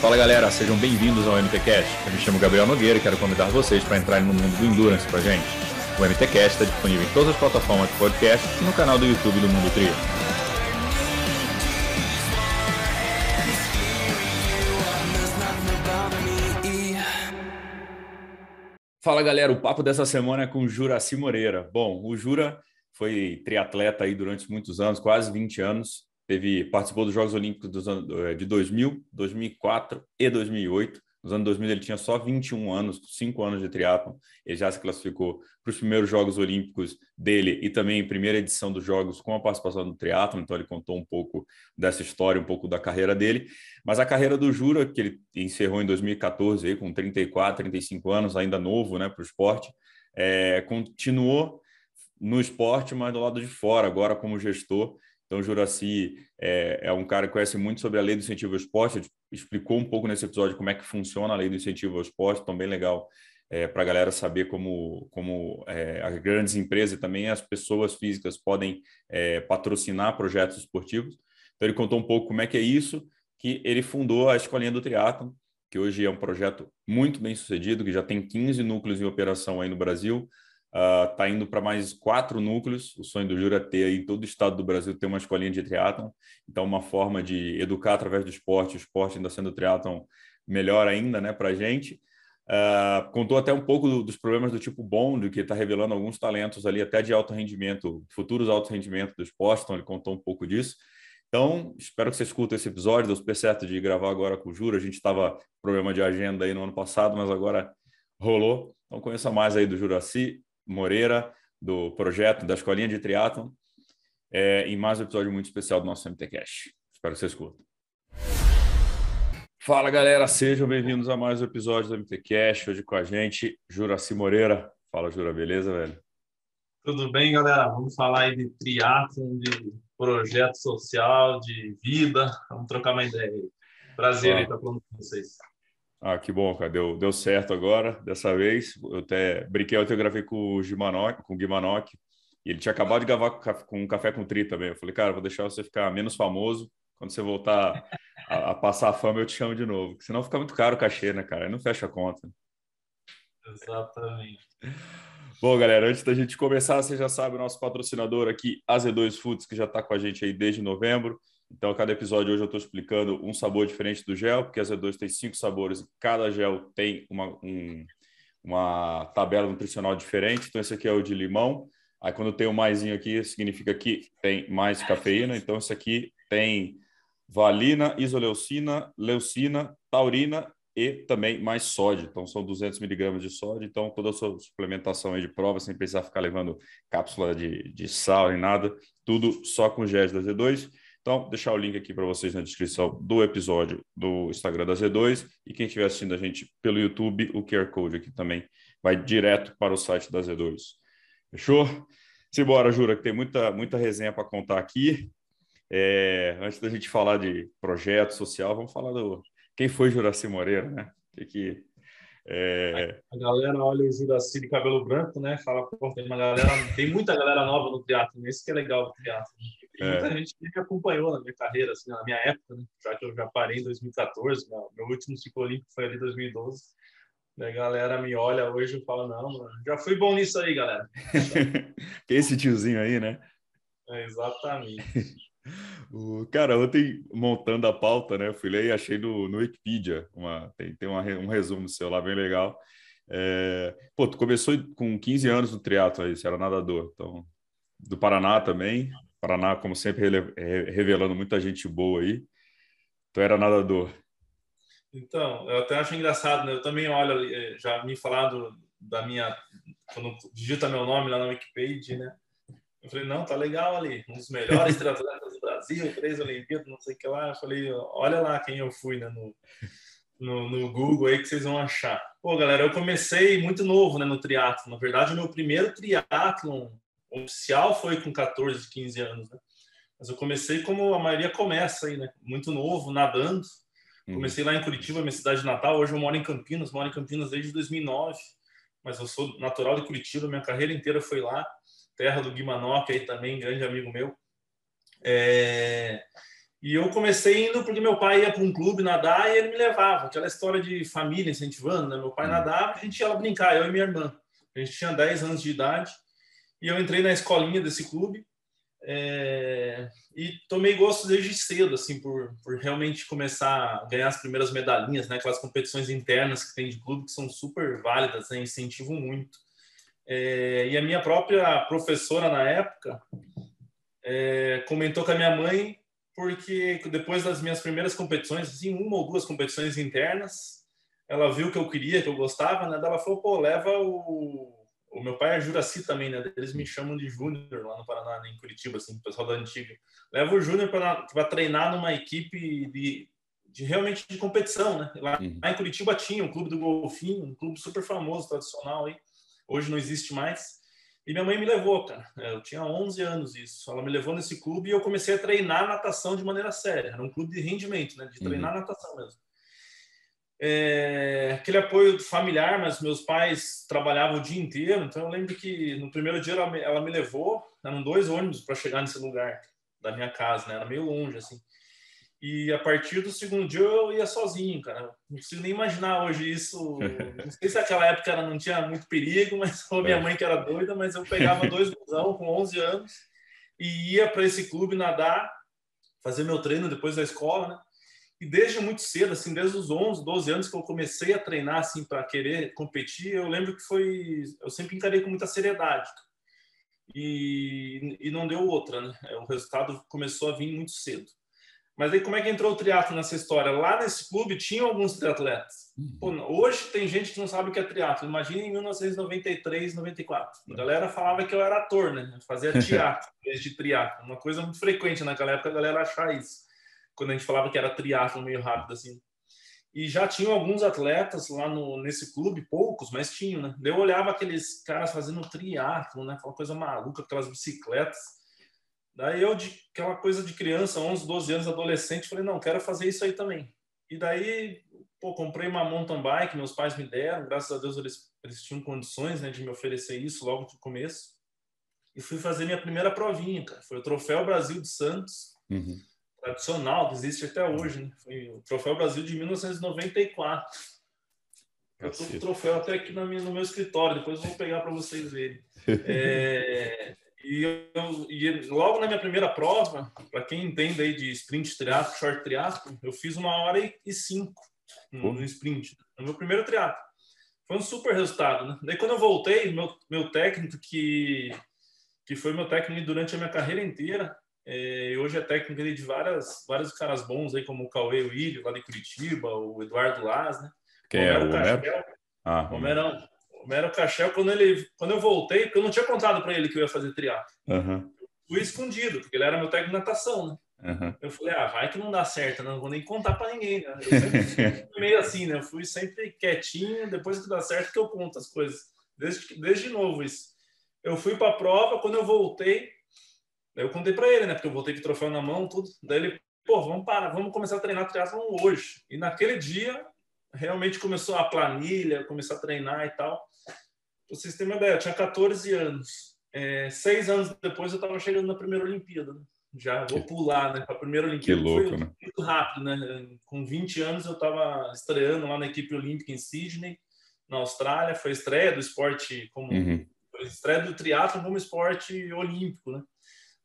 Fala galera, sejam bem-vindos ao MTCast. Eu me chamo Gabriel Nogueira e quero convidar vocês para entrarem no mundo do Endurance com a gente. O MTCast está disponível em todas as plataformas de podcast e no canal do YouTube do Mundo Trio. Fala galera, o papo dessa semana é com Juraci Moreira. Bom, o Jura foi triatleta aí durante muitos anos, quase 20 anos. Teve, participou dos Jogos Olímpicos dos anos, eh, de 2000, 2004 e 2008. Nos anos 2000 ele tinha só 21 anos, 5 anos de triatlon. Ele já se classificou para os primeiros Jogos Olímpicos dele e também primeira edição dos Jogos com a participação do triatlon. Então ele contou um pouco dessa história, um pouco da carreira dele. Mas a carreira do Jura, que ele encerrou em 2014 aí, com 34, 35 anos, ainda novo né, para o esporte, é, continuou no esporte, mas do lado de fora, agora como gestor. Então, Juraci é, é, um cara que conhece muito sobre a lei do incentivo ao esporte, explicou um pouco nesse episódio como é que funciona a lei do incentivo ao esporte, então bem legal é, para a galera saber como, como é, as grandes empresas e também as pessoas físicas podem é, patrocinar projetos esportivos. Então, ele contou um pouco como é que é isso, que ele fundou a Escolinha do Triatlon, que hoje é um projeto muito bem sucedido, que já tem 15 núcleos em operação aí no Brasil, Está ah, uh, indo para mais quatro núcleos. O sonho do Jura é ter em todo o estado do Brasil ter uma escolinha de triatlon. Então, uma forma de educar através do esporte, o esporte ainda sendo triatlon melhor ainda né, para a gente. Uh, contou até um pouco do, dos problemas do tipo bond, que está revelando alguns talentos ali, até de alto rendimento, futuros alto rendimento do esporte. Então, ele contou um pouco disso. Então, espero que você escute esse episódio. Deu super certo de gravar agora com o Jura. A gente estava problema de agenda aí no ano passado, mas agora rolou. Então, conheça mais aí do Juraci. Moreira, do projeto da Escolinha de Triatlon, é, em mais um episódio muito especial do nosso MTCast. Espero que vocês curtam. Fala, galera, sejam bem-vindos a mais um episódio do MTCast. Hoje com a gente, Juraci Moreira. Fala, Jura, beleza, velho? Tudo bem, galera? Vamos falar aí de triatlon, de projeto social, de vida. Vamos trocar uma ideia aí. Prazer ah. aí estar falando com vocês. Ah, que bom, cara. Deu, deu certo agora, dessa vez. Eu até brinquei, eu gravei com o Gimanoc, com o Guimanoc, e ele tinha acabado de gravar com um café com tri também. Eu falei, cara, vou deixar você ficar menos famoso. Quando você voltar a, a passar a fama, eu te chamo de novo. Porque senão fica muito caro o cachê, né, cara? Aí não fecha a conta. Exatamente. Bom, galera, antes da gente começar, você já sabe, o nosso patrocinador aqui, a Z2 Foods, que já está com a gente aí desde novembro. Então, cada episódio hoje eu estou explicando um sabor diferente do gel, porque a Z2 tem cinco sabores e cada gel tem uma, um, uma tabela nutricional diferente. Então, esse aqui é o de limão. Aí, quando tem o maisinho aqui, significa que tem mais cafeína. Então, esse aqui tem valina, isoleucina, leucina, taurina e também mais sódio. Então, são 200 miligramas de sódio. Então, toda a sua suplementação aí de prova, sem precisar ficar levando cápsula de, de sal nem nada, tudo só com gés da Z2. Então, deixar o link aqui para vocês na descrição do episódio do Instagram da Z2 e quem estiver assistindo a gente pelo YouTube, o QR Code aqui também vai direto para o site da Z2. Fechou? Simbora, Jura, que tem muita, muita resenha para contar aqui. É, antes da gente falar de projeto social, vamos falar do quem foi Juraci Moreira, né? Que, que é... A galera olha o Juraci de cabelo branco, né? Fala, pô, tem uma galera, tem muita galera nova no teatro, esse que é legal do teatro. Tem é. muita gente que acompanhou na minha carreira, assim, na minha época, né? já que eu já parei em 2014, meu, meu último ciclo olímpico foi ali em 2012. A galera me olha hoje e fala, não, mano, já fui bom nisso aí, galera. Esse tiozinho aí, né? É, exatamente. o, cara, ontem, montando a pauta, né, eu fui ler e achei no, no Wikipedia, uma, tem, tem uma, um resumo seu lá bem legal. É, pô, tu começou com 15 anos no triatlo aí, você era nadador, então, do Paraná também. Paraná, como sempre, revelando muita gente boa aí. Tu era nadador. Então, eu até acho engraçado, né? Eu também olho, eh, já me falaram da minha. Quando digita meu nome lá na Wikipedia, né? Eu falei, não, tá legal ali. Um dos melhores triatletas do Brasil, três Olimpíadas, não sei o que lá. Eu falei, olha lá quem eu fui, né? No, no, no, Google aí que vocês vão achar. Pô, galera, eu comecei muito novo, né? No triatlo. Na verdade, meu primeiro triatlon oficial foi com 14, 15 anos, né? Mas eu comecei como a maioria começa aí, né? Muito novo, nadando. Uhum. Comecei lá em Curitiba, minha cidade natal. Hoje eu moro em Campinas, moro em Campinas desde 2009. Mas eu sou natural de Curitiba, minha carreira inteira foi lá. terra do Guimanoque aí também, grande amigo meu. É... E eu comecei indo porque meu pai ia para um clube nadar e ele me levava. Aquela história de família incentivando, né? Meu pai hum. nadava, a gente ia lá brincar, eu e minha irmã. A gente tinha 10 anos de idade e eu entrei na escolinha desse clube é, e tomei gosto desde cedo, assim, por, por realmente começar a ganhar as primeiras medalhinhas, né? Aquelas competições internas que tem de clube que são super válidas, né? Incentivam muito. É, e a minha própria professora na época é, comentou com a minha mãe porque depois das minhas primeiras competições, assim, uma ou duas competições internas, ela viu que eu queria, que eu gostava, né? Ela falou, pô, leva o o meu pai é Juraci também, né? Eles me chamam de Júnior lá no Paraná, né? em Curitiba, assim, o pessoal da antiga. Leva o Júnior para treinar numa equipe de, de realmente de competição, né? Lá, uhum. lá, em Curitiba tinha um clube do Golfinho, um clube super famoso, tradicional aí. Hoje não existe mais. E minha mãe me levou, cara. É, eu tinha 11 anos isso. Ela me levou nesse clube e eu comecei a treinar natação de maneira séria. Era um clube de rendimento, né? De treinar uhum. natação mesmo é, aquele apoio familiar, mas meus pais trabalhavam o dia inteiro, então eu lembro que no primeiro dia ela me, ela me levou, eram dois ônibus para chegar nesse lugar da minha casa, né? Era meio longe, assim. E a partir do segundo dia eu ia sozinho, cara. Não consigo nem imaginar hoje isso. Não sei se naquela época ela não tinha muito perigo, mas a minha é. mãe que era doida, mas eu pegava dois busão com 11 anos e ia para esse clube nadar, fazer meu treino depois da escola, né? E desde muito cedo, assim, desde os 11, 12 anos que eu comecei a treinar assim para querer competir, eu lembro que foi, eu sempre encarei com muita seriedade. E, e não deu outra, né? O resultado começou a vir muito cedo. Mas aí como é que entrou o triatlo nessa história? Lá nesse clube tinham alguns triatletas. Pô, hoje tem gente que não sabe o que é triatlo. Imagina em 1993, 94. A galera falava que eu era ator, né? Fazia teatro em vez de triatlo. Uma coisa muito frequente naquela época a galera achar isso quando a gente falava que era triatlo meio rápido assim. E já tinham alguns atletas lá no, nesse clube, poucos, mas tinham, né? Eu olhava aqueles caras fazendo triatlo, né? Aquela coisa maluca, aquelas bicicletas. Daí eu, de, aquela coisa de criança, 11, 12 anos, adolescente, falei, não, quero fazer isso aí também. E daí, pô, comprei uma mountain bike, meus pais me deram, graças a Deus eles, eles tinham condições, né, de me oferecer isso logo no começo. E fui fazer minha primeira provinha, cara. Foi o Troféu Brasil de Santos. Uhum tradicional, que existe até hoje. Né? Foi o Troféu Brasil de 1994. Eu estou com o troféu até aqui no meu, no meu escritório, depois vou pegar para vocês verem. É, e, eu, e, logo na minha primeira prova, para quem entende aí de sprint triatlo, short triatlo, eu fiz uma hora e cinco no, no sprint, no meu primeiro triatlo. Foi um super resultado, né? Daí quando eu voltei, meu, meu técnico, que, que foi meu técnico durante a minha carreira inteira, é, hoje é técnico de várias, vários caras bons aí, como o Cauê William, lá de Curitiba, o Eduardo Laz, né? Quem é o Homero? Ah, Homerão. Homero Cachel, quando, ele, quando eu voltei, porque eu não tinha contado para ele que eu ia fazer triatlo. Uhum. Fui escondido, porque ele era meu técnico de natação, né? Uhum. Eu falei, ah, vai que não dá certo, né? não vou nem contar para ninguém, né? Eu sempre fui meio assim, né? Eu fui sempre quietinho, depois que dá certo que eu conto as coisas. Desde, desde novo isso. Eu fui para a prova, quando eu voltei, Daí eu contei para ele, né? Porque eu voltei o troféu na mão, tudo. Daí ele, pô, vamos parar, vamos começar a treinar triatlon hoje. E naquele dia, realmente começou a planilha, começar a treinar e tal. Pra vocês terem uma ideia, eu tinha 14 anos. É, seis anos depois eu estava chegando na primeira Olimpíada. Né? Já vou pular, né? Para a primeira Olimpíada. Que louco, foi né? muito rápido, né? Com 20 anos eu estava estreando lá na equipe olímpica em Sydney, na Austrália. Foi estreia do esporte como uhum. estreia do triatlo como esporte olímpico, né?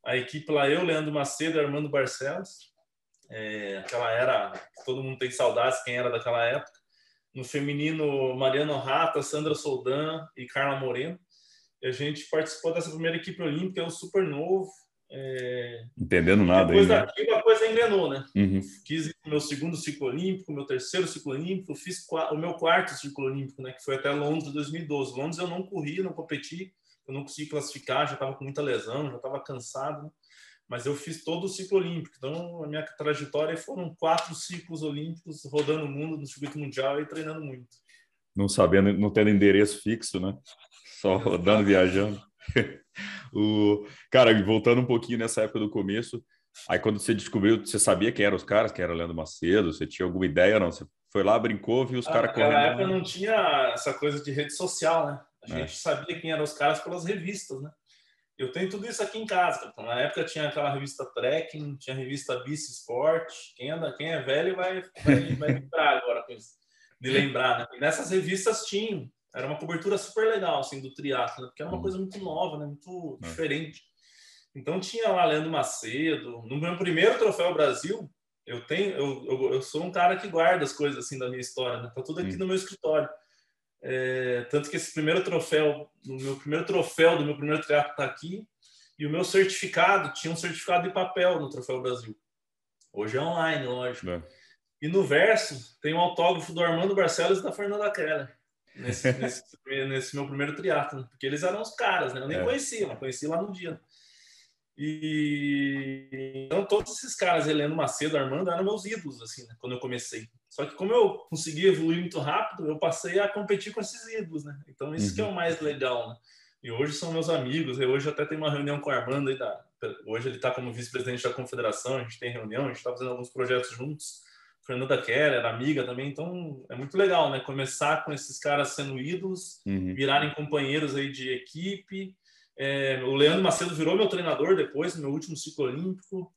A equipe lá, eu, Leandro Macedo e Armando Barcelos. É, aquela era, todo mundo tem saudades, quem era daquela época. No feminino, Mariano Rata, Sandra Soldan e Carla Moreno. E a gente participou dessa primeira equipe olímpica, eu super novo. É... Entendendo nada Depois aí, né? daquilo, a coisa engrenou, né? Uhum. Quis meu segundo ciclo olímpico, meu terceiro ciclo olímpico, fiz o meu quarto ciclo olímpico, né? Que foi até Londres 2012. Londres eu não corri, não competi, eu não consegui classificar, já estava com muita lesão, já estava cansado, né? mas eu fiz todo o ciclo olímpico. Então, a minha trajetória foram quatro ciclos olímpicos rodando o mundo no circuito mundial e treinando muito. Não sabendo, não tendo endereço fixo, né? Só rodando, viajando. o cara, voltando um pouquinho nessa época do começo, aí quando você descobriu, você sabia quem eram os caras, que era Leandro Macedo, você tinha alguma ideia não? Você foi lá, brincou, viu os caras correndo? Na época não tinha essa coisa de rede social, né? A é. gente sabia quem eram os caras pelas revistas, né? Eu tenho tudo isso aqui em casa. Então, na época tinha aquela revista Trekking, tinha a revista Bici Sport. Quem, anda, quem é velho vai, vai, vai lembrar agora com isso, de lembrar. Né? E nessas revistas tinham. Era uma cobertura super legal assim, do triatlo, né? porque era uma uhum. coisa muito nova, né? muito é. diferente. Então tinha lá Leandro Macedo. No meu primeiro troféu Brasil, eu tenho, eu, eu, eu, sou um cara que guarda as coisas assim da minha história, né? Tá tudo aqui hum. no meu escritório. É, tanto que esse primeiro troféu, o meu primeiro troféu do meu primeiro triatlo tá aqui e o meu certificado tinha um certificado de papel no Troféu Brasil. Hoje é online, lógico. É. E no verso tem um autógrafo do Armando Barcelos e da Fernanda Keller. Nesse, nesse, nesse meu primeiro triatlo, porque eles eram os caras, né? Eu nem é. conhecia, mas conheci lá no dia. E então todos esses caras, Heleno Macedo, Armando, eram meus ídolos assim, né? quando eu comecei. Só que como eu consegui evoluir muito rápido, eu passei a competir com esses ídolos, né? Então isso uhum. que é o mais legal, né? E hoje são meus amigos. Eu hoje até tenho uma reunião com o Armando aí da hoje ele está como vice-presidente da confederação, a gente tem reunião, a gente está fazendo alguns projetos juntos. Fernanda Keller, amiga também, então é muito legal, né? Começar com esses caras sendo ídolos, uhum. virarem companheiros aí de equipe é, o Leandro Macedo virou meu treinador depois, no meu último ciclo olímpico.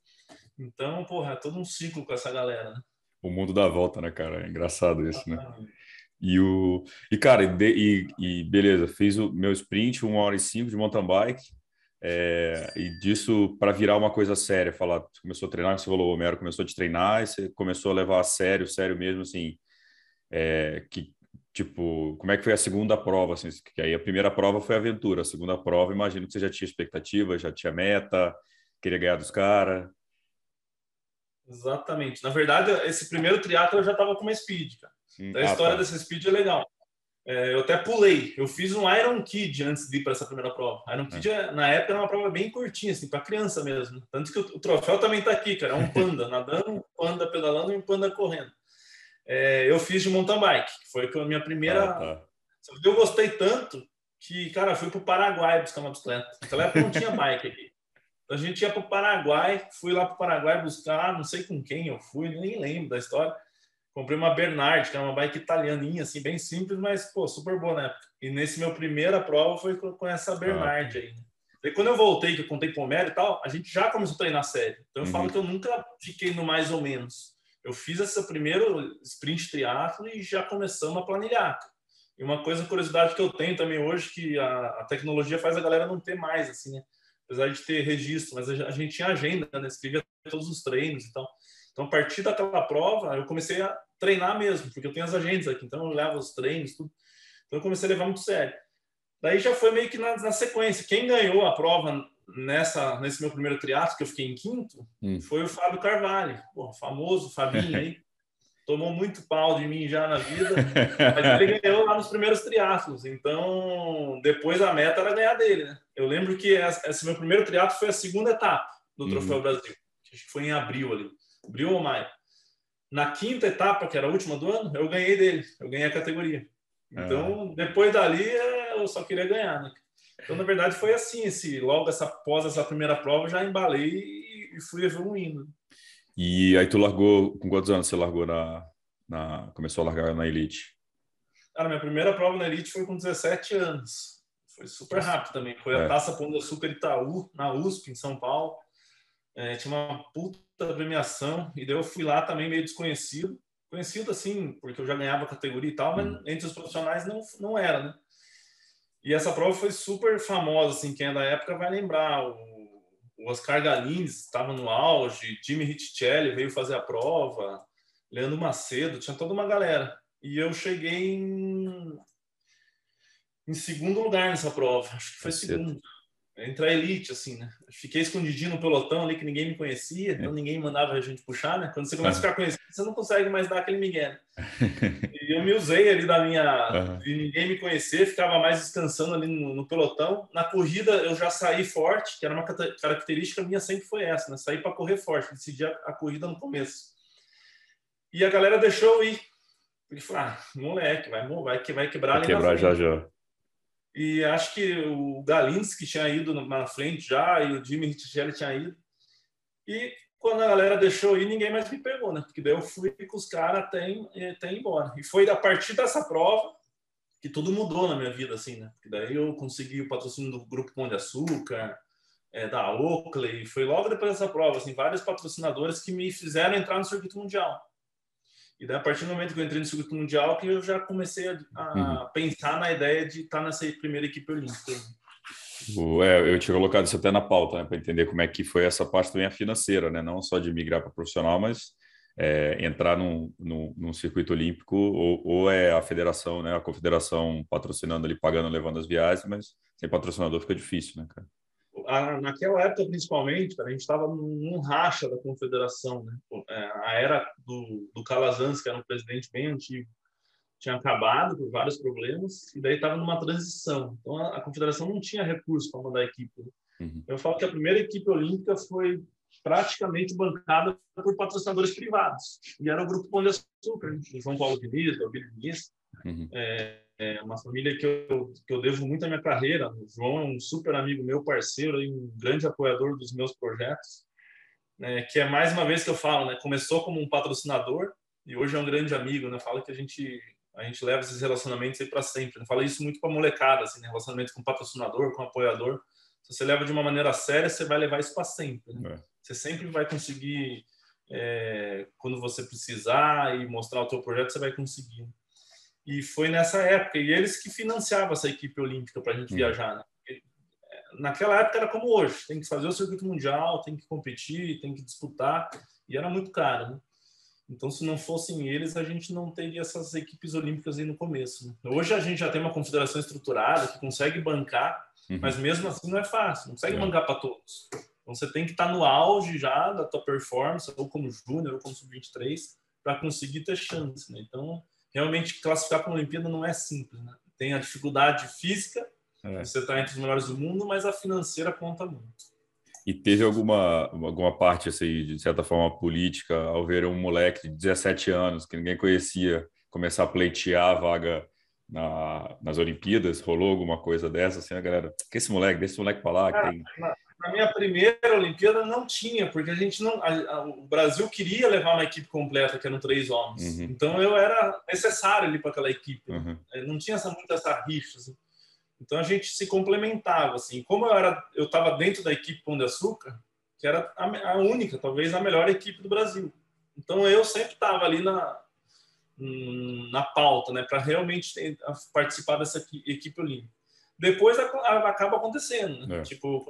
Então, porra, é todo um ciclo com essa galera. Né? O mundo dá volta, né, cara? É engraçado isso, né? E, o, e cara, e, e, beleza, fiz o meu sprint, uma hora e cinco de mountain bike. É, e disso para virar uma coisa séria, falar, começou a treinar, você falou, o Homero começou a te treinar, e você começou a levar a sério, sério mesmo, assim, é, que Tipo, como é que foi a segunda prova? Assim, que aí a primeira prova foi aventura, a segunda prova, imagino que você já tinha expectativa, já tinha meta, queria ganhar dos caras. Exatamente. Na verdade, esse primeiro triatlo eu já estava com uma speed, cara. Hum, a ah, história tá. dessa speed é legal. É, eu até pulei. Eu fiz um Iron Kid antes de ir para essa primeira prova. Iron Kid, é. na época, era uma prova bem curtinha, assim, para criança mesmo. Tanto que o, o troféu também está aqui, cara. É um panda nadando, um panda pedalando e um panda correndo é, eu fiz de mountain bike, que foi a minha primeira. Ah, tá. Eu gostei tanto que, cara, fui para o Paraguai buscar uma bicicleta. Naquela época não tinha bike aqui. A gente ia para o Paraguai, fui lá para o Paraguai buscar, não sei com quem eu fui, nem lembro da história. Comprei uma Bernard, que é uma bike italianinha, assim, bem simples, mas, pô, super boa na época. E nesse meu primeira prova foi com essa ah, Bernard ah. aí. E quando eu voltei, que eu contei com o Mério e tal, a gente já começou a treinar sério. Então eu uhum. falo que eu nunca fiquei no mais ou menos eu fiz esse primeiro sprint triatlo e já começamos a planilhar. E uma coisa, curiosidade que eu tenho também hoje, que a, a tecnologia faz a galera não ter mais, assim, né? Apesar de ter registro, mas a, gente tinha agenda, né? Escrevia todos os treinos e então. Então, a partir daquela prova, eu comecei a treinar mesmo, porque eu tenho as agendas aqui, então eu levo os treinos, tudo. Então, eu comecei a levar muito sério. Daí já foi meio que na, na sequência. Quem ganhou a prova nessa nesse meu primeiro triatlo que eu fiquei em quinto hum. foi o Fábio Carvalho, Pô, famoso Fabinho aí. Tomou muito pau de mim já na vida, mas ele ganhou lá nos primeiros triatlos. Então, depois a meta era ganhar dele, né? Eu lembro que esse meu primeiro triatlo foi a segunda etapa do uhum. Troféu Brasil, que foi em abril ali, abril ou maio. Na quinta etapa, que era a última do ano, eu ganhei dele, eu ganhei a categoria. Então, depois dali, eu só queria ganhar, né? Então, na verdade, foi assim, esse, logo essa, após essa primeira prova, já embalei e, fui evoluindo. E aí tu largou, com quantos anos você largou na, na começou a largar na Elite? Cara, minha primeira prova na Elite foi com 17 anos. Foi super rápido também. Foi é. a Taça de Açúcar Itaú, na USP, em São Paulo. É, tinha uma puta premiação, e daí eu fui lá também meio desconhecido. Conhecido assim, porque eu já ganhava categoria e tal, mas hum. entre os profissionais não, não era, né? E essa prova foi super famosa, assim, quem é da época vai lembrar. O, o Oscar Galins estava no auge, Jimmy Richelli veio fazer a prova, Leandro Macedo, tinha toda uma galera. E eu cheguei em, em segundo lugar nessa prova, acho que foi segundo entre a elite, assim, né? Fiquei escondidinho no pelotão ali que ninguém me conhecia, então ninguém mandava a gente puxar, né? Quando você começa a ficar conhecido, você não consegue mais dar aquele migué. Né? E eu me usei ali da minha. De ninguém me conhecer, ficava mais descansando ali no, no, pelotão. Na corrida eu já saí forte, que era uma característica minha sempre foi essa, né? Sair para correr forte, decidi a, a, corrida no começo. E a galera deixou eu ir. Porque falou, ah, moleque, vai, vai, vai quebrar vai ali quebrar já já. E acho que o Galinski tinha ido na frente já, e o Jimmy Richelli tinha ido. E quando a galera deixou ir, ninguém mais me pegou, né? Porque daí eu fui com os caras até, até embora. E foi a partir dessa prova que tudo mudou na minha vida, assim, né? Porque daí eu consegui o patrocínio do Grupo Pão de Açúcar, é, da Oakley, foi logo depois dessa prova, assim, vários patrocinadores que me fizeram entrar no circuito mundial. E daí, a partir do momento que eu entrei no circuito mundial, que eu já comecei a, a uhum. pensar na ideia de estar nessa primeira equipe olímpica. É, eu tinha colocado isso até na pauta, né, para entender como é que foi essa parte também financeira, né, não só de migrar para profissional, mas é, entrar num, num, num, circuito olímpico ou, ou, é a federação, né, a confederação patrocinando ali, pagando, levando as viagens, mas sem patrocinador fica difícil, né, cara? Naquela época, principalmente, cara, a gente estava num racha da confederação, né? É, a era do, do Calazans, que era um presidente bem antigo, tinha acabado por vários problemas e daí estava numa transição. Então a, a, confederação não tinha recurso para mandar a equipe. Né? Uhum. Eu falo que a primeira equipe olímpica foi praticamente bancada por patrocinadores privados e era o grupo Pão de Açúcar, né? João Paulo Diniz, o Billy Diniz, uhum. é, é, uma família que eu, que eu devo muito à minha carreira. O João é um super amigo meu, parceiro e um grande apoiador dos meus projetos. Né, que é mais uma vez que eu falo, né, começou como um patrocinador e hoje é um grande amigo, né? Fala que a gente a gente leva esses relacionamentos aí para sempre. Né? Fala isso muito para molecada, assim, né? relacionamento com patrocinador, com apoiador. Se você leva de uma maneira séria, você vai levar isso para sempre. Né? É. Você sempre vai conseguir, é, quando você precisar e mostrar o teu projeto, você vai conseguir. E foi nessa época e eles que financiavam essa equipe olímpica para a gente uhum. viajar. Né? É, naquela época era como hoje, tem que fazer o circuito mundial, tem que competir, tem que disputar e era muito caro. Né? Então, se não fossem eles, a gente não teria essas equipes olímpicas aí no começo. Né? Hoje a gente já tem uma confederação estruturada que consegue bancar, uhum. mas mesmo assim não é fácil, não consegue é. bancar para todos. Então, você tem que estar tá no auge já da tua performance, ou como júnior, ou como sub-23, para conseguir ter chance. Né? Então, realmente, classificar para a Olimpíada não é simples. Né? Tem a dificuldade física, é. você está entre os melhores do mundo, mas a financeira conta muito. E teve alguma, alguma parte, assim, de certa forma, política, ao ver um moleque de 17 anos, que ninguém conhecia, começar a pleitear a vaga na, nas Olimpíadas? Rolou alguma coisa dessa, assim, a galera? Que esse moleque, desse moleque para lá. Tem... Na, minha primeira Olimpíada não tinha, porque a gente não. A, a, o Brasil queria levar uma equipe completa, que eram três homens. Uhum. Então eu era necessário ali para aquela equipe. Uhum. Não tinha essa, muito essa rixa. Assim. Então a gente se complementava assim. Como eu era, eu estava dentro da equipe Pão de Açúcar, que era a, a, única, talvez a melhor equipe do Brasil. Então eu sempre estava ali na na pauta, né, para realmente ter, participar dessa equipe olímpica. Depois acaba acontecendo, né? é. tipo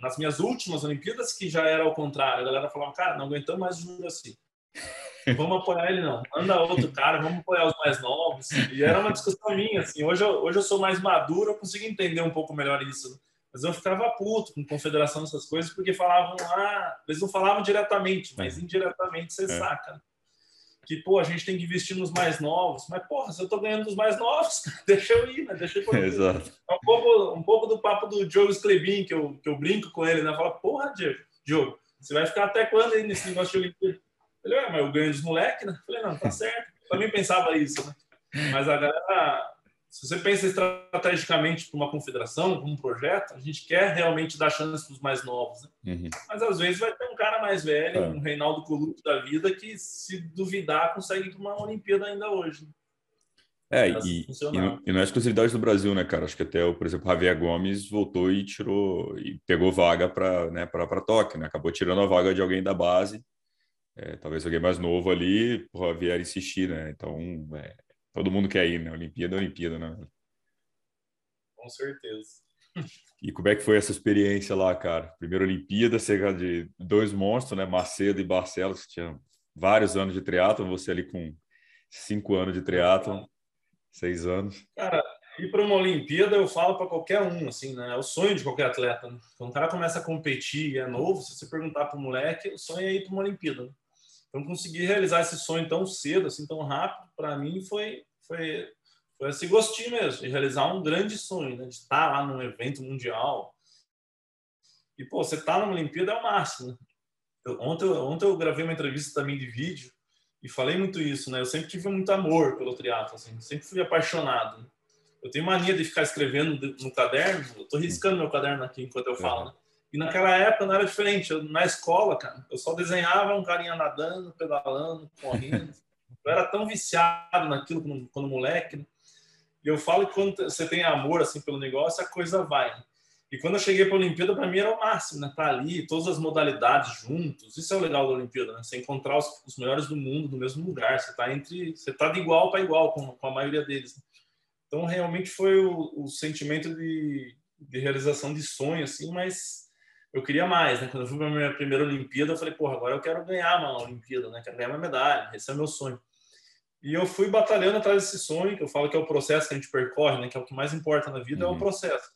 nas minhas últimas Olimpíadas que já era ao contrário, a galera falava, cara, não aguentamos mais o assim vamos apoiar ele não, manda outro cara, vamos apoiar os mais novos. E era uma discussão minha, assim, hoje eu, hoje eu sou mais maduro, eu consigo entender um pouco melhor isso. Mas eu ficava puto com confederação, essas coisas, porque falavam, ah, eles não falavam diretamente, mas é. indiretamente você é. saca. Que, pô, a gente tem que investir nos mais novos. Mas, porra, se eu tô ganhando dos mais novos, deixa eu ir, né? Deixa eu ir. Exato. É um pouco, um pouco do papo do Diogo Sclebin, que eu, que eu brinco com ele, né? Fala, porra, Diogo, Diogo, você vai ficar até quando aí nesse negócio de Olimpíada? Falei, ué, mas eu ganho dos moleques, né? Falei, não, tá certo. Eu também pensava isso, né? Mas a galera, se você pensa estrategicamente para uma confederação, para um projeto, a gente quer realmente dar chance para os mais novos. Né? Uhum. Mas às vezes vai ter um cara mais velho, é. um Reinaldo Coluto da vida, que se duvidar consegue ir para uma Olimpíada ainda hoje. É, e, e, não, e, não, é exclusividade do Brasil, né, cara? Acho que até, o, por exemplo, o Javier Gomes voltou e tirou e pegou vaga para né, para Tóquio, né? Acabou tirando a vaga de alguém da base é, talvez alguém mais novo ali porra, vier insistir, né? Então, é, todo mundo quer ir, né? Olimpíada é Olimpíada, né? Com certeza. E como é que foi essa experiência lá, cara? Primeira Olimpíada, cerca de dois monstros, né? Macedo e Barcelos, que tinham vários anos de triatlon, você ali com cinco anos de triatlon, seis anos. Cara, ir para uma Olimpíada eu falo para qualquer um, assim, né? É o sonho de qualquer atleta. Né? Quando o cara começa a competir e é novo, se você perguntar para o moleque, o sonho é ir para uma Olimpíada. Né? Então, conseguir realizar esse sonho tão cedo, assim, tão rápido, para mim foi, foi, foi esse gostinho mesmo, de realizar um grande sonho, né? de estar lá num evento mundial. E, pô, você tá numa Olimpíada é o máximo. Né? Eu, ontem, ontem eu gravei uma entrevista também de vídeo e falei muito isso, né? Eu sempre tive muito amor pelo triatlo, assim, sempre fui apaixonado. Né? Eu tenho mania de ficar escrevendo no caderno, eu tô riscando meu caderno aqui enquanto eu falo, né? E naquela época não era diferente. Eu, na escola, cara, eu só desenhava um carinha nadando, pedalando, correndo. Eu era tão viciado naquilo quando, quando moleque. Né? E eu falo que quando você tem amor assim pelo negócio, a coisa vai. E quando eu cheguei para a Olimpíada, para mim era o máximo, né? Tá ali, todas as modalidades juntos. Isso é o legal da Olimpíada, né? Você encontrar os, os melhores do mundo no mesmo lugar. Você tá entre, você tá de igual para igual com, com, a maioria deles. Né? Então realmente foi o, o sentimento de, de, realização de sonho, assim. Mas eu queria mais, né? Quando eu fui para minha primeira Olimpíada, eu falei, porra, agora eu quero ganhar uma Olimpíada, né? Quero ganhar uma medalha. Esse é meu sonho. E eu fui batalhando atrás desse sonho, que eu falo que é o processo que a gente percorre, né? Que é o que mais importa na vida, uhum. é o uhum. processo.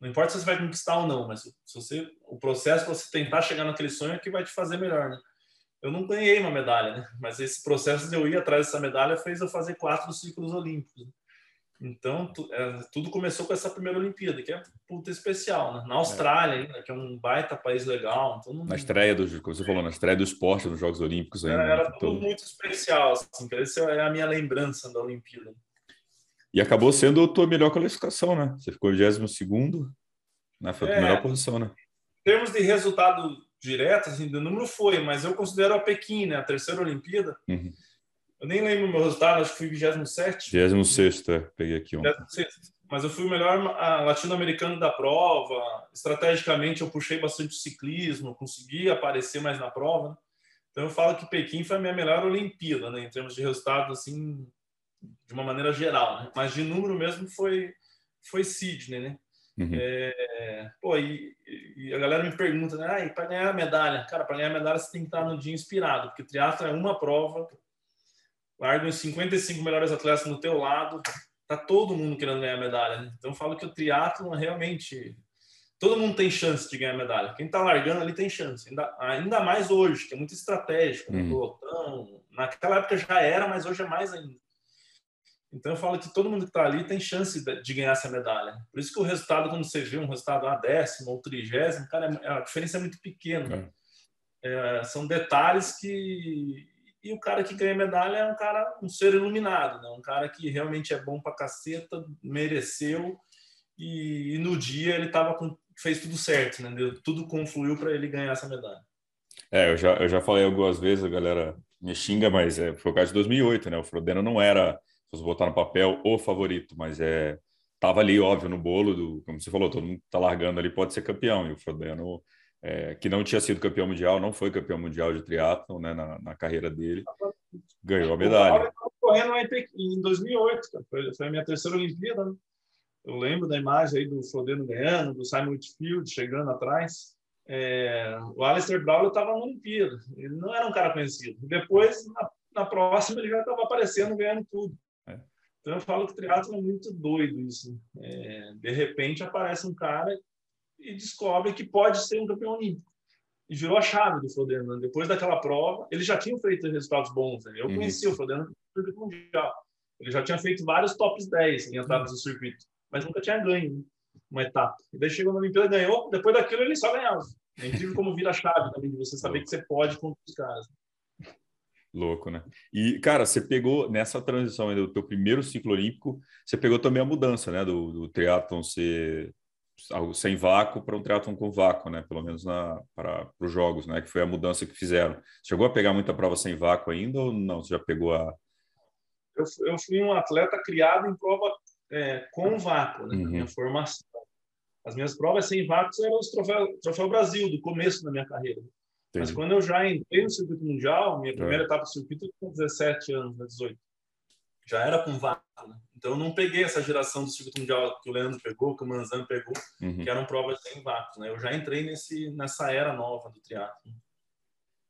Não importa se você vai conquistar ou não, mas se você, o processo para você tentar chegar naquele sonho é que vai te fazer melhor, né? Eu não ganhei uma medalha, né? Mas esse processo de eu ir atrás dessa medalha fez eu fazer quatro ciclos olímpicos. Então, tu, é, tudo começou com essa primeira Olimpíada, que é puta especial, né? Na Austrália é. ainda, que é um baita país legal. Então não... Na estreia do, como você falou, na estreia do esporte nos Jogos Olímpicos ainda. Era, era tudo muito especial, assim, essa é a minha lembrança da Olimpíada. E acabou sendo a tua melhor classificação, né? Você ficou 22 né? Foi a é, melhor posição, né? Em termos de resultado direto, assim, do número foi, mas eu considero a Pequim, né? A terceira Olimpíada. Uhum. Eu nem lembro o meu resultado, acho que fui 27. 26, é. peguei aqui um. 26. Mas eu fui o melhor latino-americano da prova. Estrategicamente, eu puxei bastante ciclismo, consegui aparecer mais na prova. Né? Então, eu falo que Pequim foi a minha melhor Olimpíada, né? Em termos de resultado, assim, de uma maneira geral, né? Mas de número mesmo foi foi Sydney, né? Uhum. É, pô, e, e, a galera me pergunta, né? Ah, para ganhar a medalha, cara, para ganhar a medalha você tem que estar no dia inspirado, porque triatlo é uma prova, largam os 55 melhores atletas no teu lado, tá todo mundo querendo ganhar medalha. Né? Então eu falo que o triatlo realmente todo mundo tem chance de ganhar medalha. Quem está largando ali tem chance, ainda, ainda mais hoje, que é muito estratégico, né? Uhum. Então, naquela época já era, mas hoje é mais ainda. Então eu falo que todo mundo que está ali tem chance de ganhar essa medalha. Por isso que o resultado, quando você vê um resultado a décimo ou trigésimo, cara, é, a diferença é muito pequena. É. É, são detalhes que e o cara que ganha medalha é um cara, um ser iluminado, né? um cara que realmente é bom pra caceta, mereceu e, e no dia ele tava com, fez tudo certo, né? Tudo confluiu para ele ganhar essa medalha. É, eu já, eu já falei algumas vezes, a galera me xinga, mas é, foi o caso de 2008, né? O Frodeno não era se você botar no papel, o favorito, mas é tava ali, óbvio, no bolo do, como você falou, todo mundo tá largando ali, pode ser campeão, e o Frodeno, é, que não tinha sido campeão mundial, não foi campeão mundial de triatlo, né, na, na carreira dele, ganhou a medalha. correndo em 2008, foi, a minha terceira Olimpíada, né? eu lembro da imagem aí do Frodeno ganhando, do Simon Whitfield chegando atrás, é, o Alistair Brown estava na Olimpíada, ele não era um cara conhecido, depois, na, na próxima, ele já estava aparecendo, ganhando tudo. Então eu falo que o triatlo é muito doido isso. É, de repente aparece um cara e descobre que pode ser um campeão olímpico. E virou a chave do Frodeno. Né? Depois daquela prova, ele já tinha feito resultados bons. Né? Eu uhum. conheci o Frodeno no mundial. Ele já tinha feito vários tops 10 em entradas uhum. do circuito, mas nunca tinha ganho uma etapa. E daí chegou na Olimpíada e ganhou. Depois daquilo, ele só ganhava. É incrível como vira a chave também, de você saber que você pode contra os caras. Louco, né? E, cara, você pegou nessa transição aí do teu primeiro ciclo olímpico, você pegou também a mudança, né? Do, do triatlon ser sem vácuo para um triatlon com vácuo, né? Pelo menos para os jogos, né? Que foi a mudança que fizeram. Chegou a pegar muita prova sem vácuo ainda ou não? Você já pegou a... Eu, eu fui um atleta criado em prova é, com vácuo, né? Uhum. Na minha formação. As minhas provas sem vácuo eram os troféu, troféu Brasil, do começo da minha carreira. Entendi. Mas quando eu já entrei no circuito mundial, minha primeira é. etapa do circuito eu tinha 17 anos, 18. Né, já era com vácuo, né? Então eu não peguei essa geração do circuito mundial que o Leandro pegou, que o Manzano pegou, uhum. que eram provas sem vácuo, né? Eu já entrei nesse, nessa era nova do triatlo.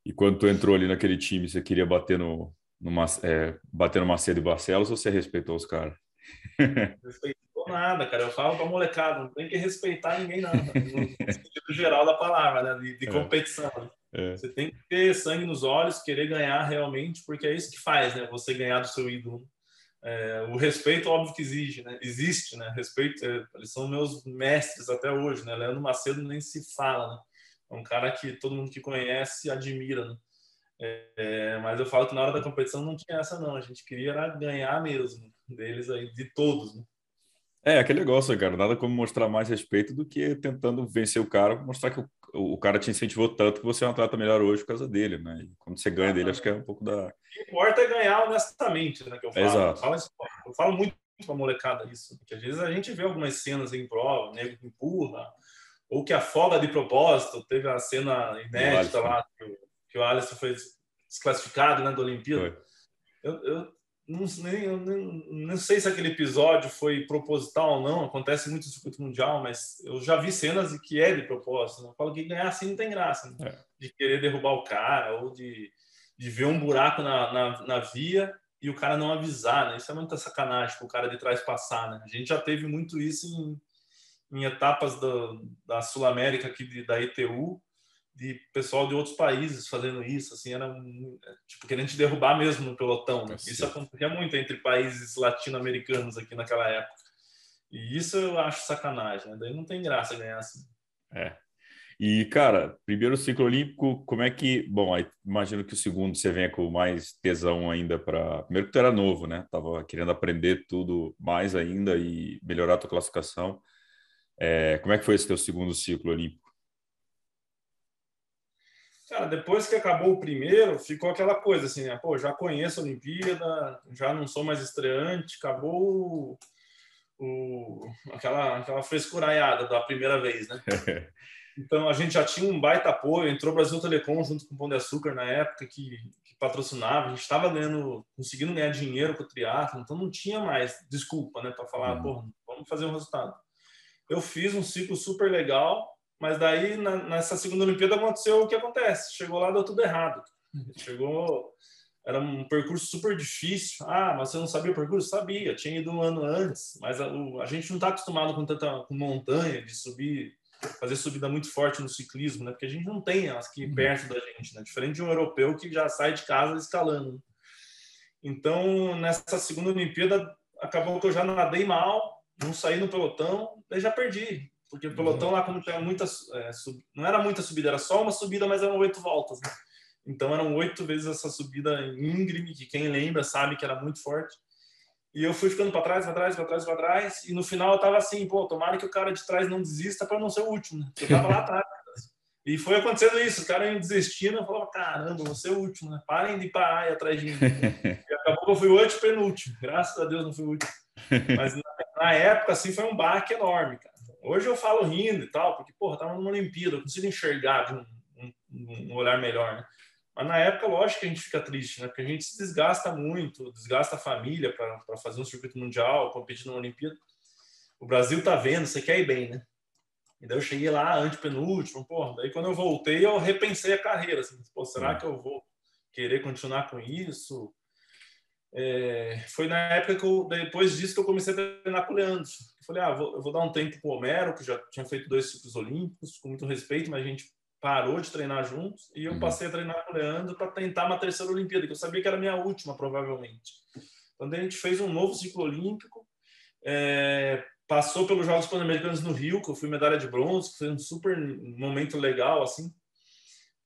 E quando tu entrou ali naquele time, você queria bater no, no, é, bater no Macedo e Barcelos ou você respeitou os caras? Respeitou nada, cara. Eu falo pra molecada, não tem que respeitar ninguém, não. No sentido geral da palavra, né? De, de é. competição. É. Você tem que ter sangue nos olhos, querer ganhar realmente, porque é isso que faz, né? Você ganhar do seu ídolo. É, o respeito, óbvio que exige, né? Existe, né? Respeito, é, eles são meus mestres até hoje, né? Leandro Macedo nem se fala, né? É um cara que todo mundo que conhece admira, né? É, mas eu falo que na hora da competição não tinha essa, não. A gente queria ganhar mesmo deles aí, de todos, né? É, aquele negócio, cara, nada como mostrar mais respeito do que tentando vencer o cara, mostrar que o, o cara te incentivou tanto que você é um atleta melhor hoje por causa dele, né? E quando você ganha dele, acho que é um pouco da. O que importa é ganhar honestamente, né? Que eu falo. Exato. Eu falo, eu falo muito pra molecada isso, porque às vezes a gente vê algumas cenas em prova, nego que empurra, ou que afoga de propósito. Teve a cena inédita lá que, que o Alisson foi desclassificado né, da Olimpíada. Eu, eu, não, nem, nem, não sei se aquele episódio foi proposital ou não, acontece muito no circuito mundial, mas eu já vi cenas de que é de propósito. Né? Eu falo que ganhar assim não tem graça, né? é. de querer derrubar o cara ou de, de ver um buraco na, na, na via e o cara não avisar, né? Isso é muita sacanagem para o cara de trás passar, né? A gente já teve muito isso em, em etapas do, da Sul América aqui de, da ITU, de pessoal de outros países fazendo isso, assim, era tipo querendo te derrubar mesmo no pelotão. Né? Isso acontecia muito entre países latino-americanos aqui naquela época. E isso eu acho sacanagem, né? Daí não tem graça ganhar assim. É. E, cara, primeiro ciclo olímpico, como é que. Bom, imagino que o segundo você venha com mais tesão ainda para. Primeiro que tu era novo, né? Tava querendo aprender tudo mais ainda e melhorar a tua classificação. É, como é que foi esse teu segundo ciclo olímpico? Cara, depois que acabou o primeiro, ficou aquela coisa assim, né? Pô, já conheço a Olimpíada, já não sou mais estreante, acabou o, o aquela, aquela frescuraiada da primeira vez, né? Então a gente já tinha um baita apoio, entrou o Brasil Telecom junto com o Pão de Açúcar na época que, que patrocinava, a gente estava ganhando, conseguindo ganhar dinheiro com o triatlo, então não tinha mais desculpa, né, para falar, uhum. pô, vamos fazer um resultado. Eu fiz um ciclo super legal, mas daí na, nessa segunda Olimpíada aconteceu o que acontece, chegou lá deu tudo errado. Chegou era um percurso super difícil. Ah, mas você não sabia o percurso? Sabia, tinha ido um ano antes, mas a, a gente não está acostumado com tanta com montanha, de subir fazer subida muito forte no ciclismo, né? Porque a gente não tem elas aqui uhum. perto da gente, né? Diferente de um europeu que já sai de casa escalando. Então, nessa segunda Olimpíada, acabou que eu já nadei mal, não saí no pelotão, daí já perdi. Porque o pelotão lá, como tinha muitas. É, sub... Não era muita subida, era só uma subida, mas eram oito voltas, né? Então, eram oito vezes essa subida íngreme, que quem lembra sabe que era muito forte. E eu fui ficando para trás, para trás, para trás, para trás. E no final eu tava assim, pô, tomara que o cara de trás não desista para não ser o último. Né? Eu tava lá atrás. E foi acontecendo isso, o cara indo desistindo, eu falava, caramba, vou ser o último, né? Parem de parar aí atrás de mim. E acabou que eu fui o antepenúltimo. Graças a Deus não fui o último. Mas na, na, época, assim, foi um baque enorme, cara. Hoje eu falo rindo e tal, porque, porra, tava numa Olimpíada, eu consigo enxergar de um, um, um olhar melhor, né? Mas na época, lógico que a gente fica triste, né? Porque a gente se desgasta muito, desgasta a família para fazer um circuito mundial, competir na Olimpíada. O Brasil tá vendo, você quer ir bem, né? E daí eu cheguei lá, antepenúltimo, pô. Daí quando eu voltei, eu repensei a carreira, assim, pô, será que eu vou querer continuar com isso? É, foi na época que eu, depois disso que eu comecei a treinar com o Leandro. Eu falei, ah, vou, eu vou dar um tempo com o Homero, que já tinha feito dois ciclos olímpicos, com muito respeito, mas a gente parou de treinar juntos e eu uhum. passei a treinar com o Leandro para tentar uma terceira Olimpíada, que eu sabia que era a minha última, provavelmente. Então, a gente fez um novo ciclo olímpico, é, passou pelos Jogos Pan-Americanos no Rio, que eu fui medalha de bronze, que foi um super momento legal, assim,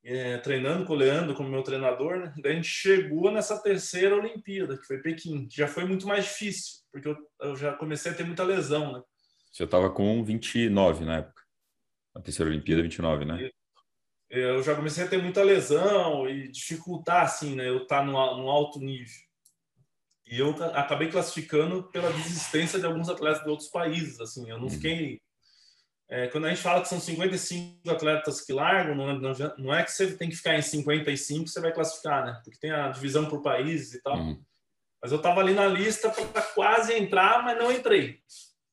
é, treinando com o Leandro como meu treinador, né? Daí a gente chegou nessa terceira Olimpíada, que foi Pequim, que já foi muito mais difícil, porque eu, eu já comecei a ter muita lesão, né? Você estava com 29 na época. A terceira Olimpíada, 29, né? eu já comecei a ter muita lesão e dificultar, assim, né? Eu estar tá no, no alto nível. E eu acabei classificando pela desistência de alguns atletas de outros países, assim. Eu não uhum. fiquei... É, quando a gente fala que são 55 atletas que largam, não, não, não, é que você tem que ficar em 55 você vai classificar, né? Porque tem a divisão por países e tal. Uhum. Mas eu estava ali na lista para quase entrar, mas não entrei.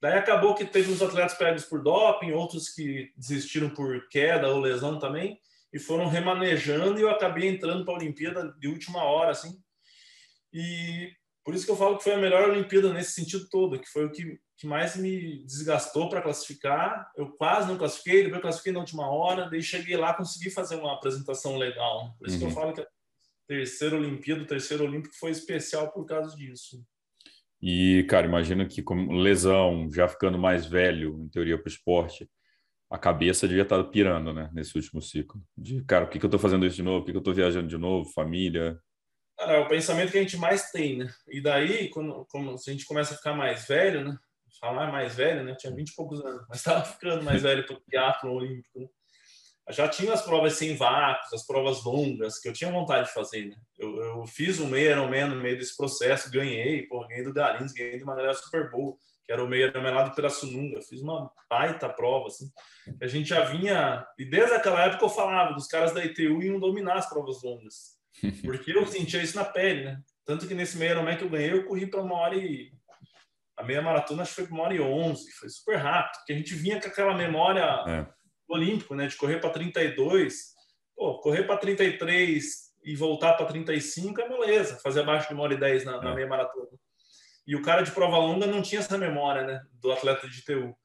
Daí acabou que teve uns atletas pegos por doping, outros que desistiram por queda ou lesão também e foram remanejando e eu acabei entrando para a Olimpíada de última hora, assim. E por isso que eu falo que foi a melhor Olimpíada nesse sentido todo, que foi o que, que mais me desgastou para classificar. Eu quase não classifiquei, depois classifiquei na última hora, daí cheguei lá, consegui fazer uma apresentação legal. Por isso uhum. que eu uhum. falo que a terceira Olimpíada, o terceiro Olímpico foi especial por causa disso. E, cara, imagina que com lesão, já ficando mais velho, em teoria, para o esporte, a cabeça devia estar pirando, né, nesse último ciclo. De, cara, por que, que eu estou fazendo isso de novo? Por que, que eu estou viajando de novo? Família. Cara, é o pensamento que a gente mais tem, né? E daí, quando, quando a gente começa a ficar mais velho, né? Falar mais velho, né? tinha 20 e poucos anos, mas estava ficando mais velho para o teatro olímpico, né? Já tinha as provas sem vácuos, as provas longas, que eu tinha vontade de fazer, né? Eu, eu fiz um meio Ironman no meio desse processo, ganhei, pô, ganhei do Garins, ganhei de uma galera super boa. que era o meio melado de Pirassununga. Fiz uma baita prova, assim. A gente já vinha... E desde aquela época eu falava dos caras da ITU iam dominar as provas longas. Porque eu sentia isso na pele, né? Tanto que nesse meio Ironman que eu ganhei, eu corri para uma hora e... A meia maratona acho que foi para uma hora e onze. Foi super rápido, porque a gente vinha com aquela memória é. olímpico, né? De correr para 32. Pô, correr para 33 e voltar para 35 é beleza. Fazer abaixo de uma hora e 10 na, é. na meia maratona. E o cara de prova longa não tinha essa memória, né? Do atleta de TU.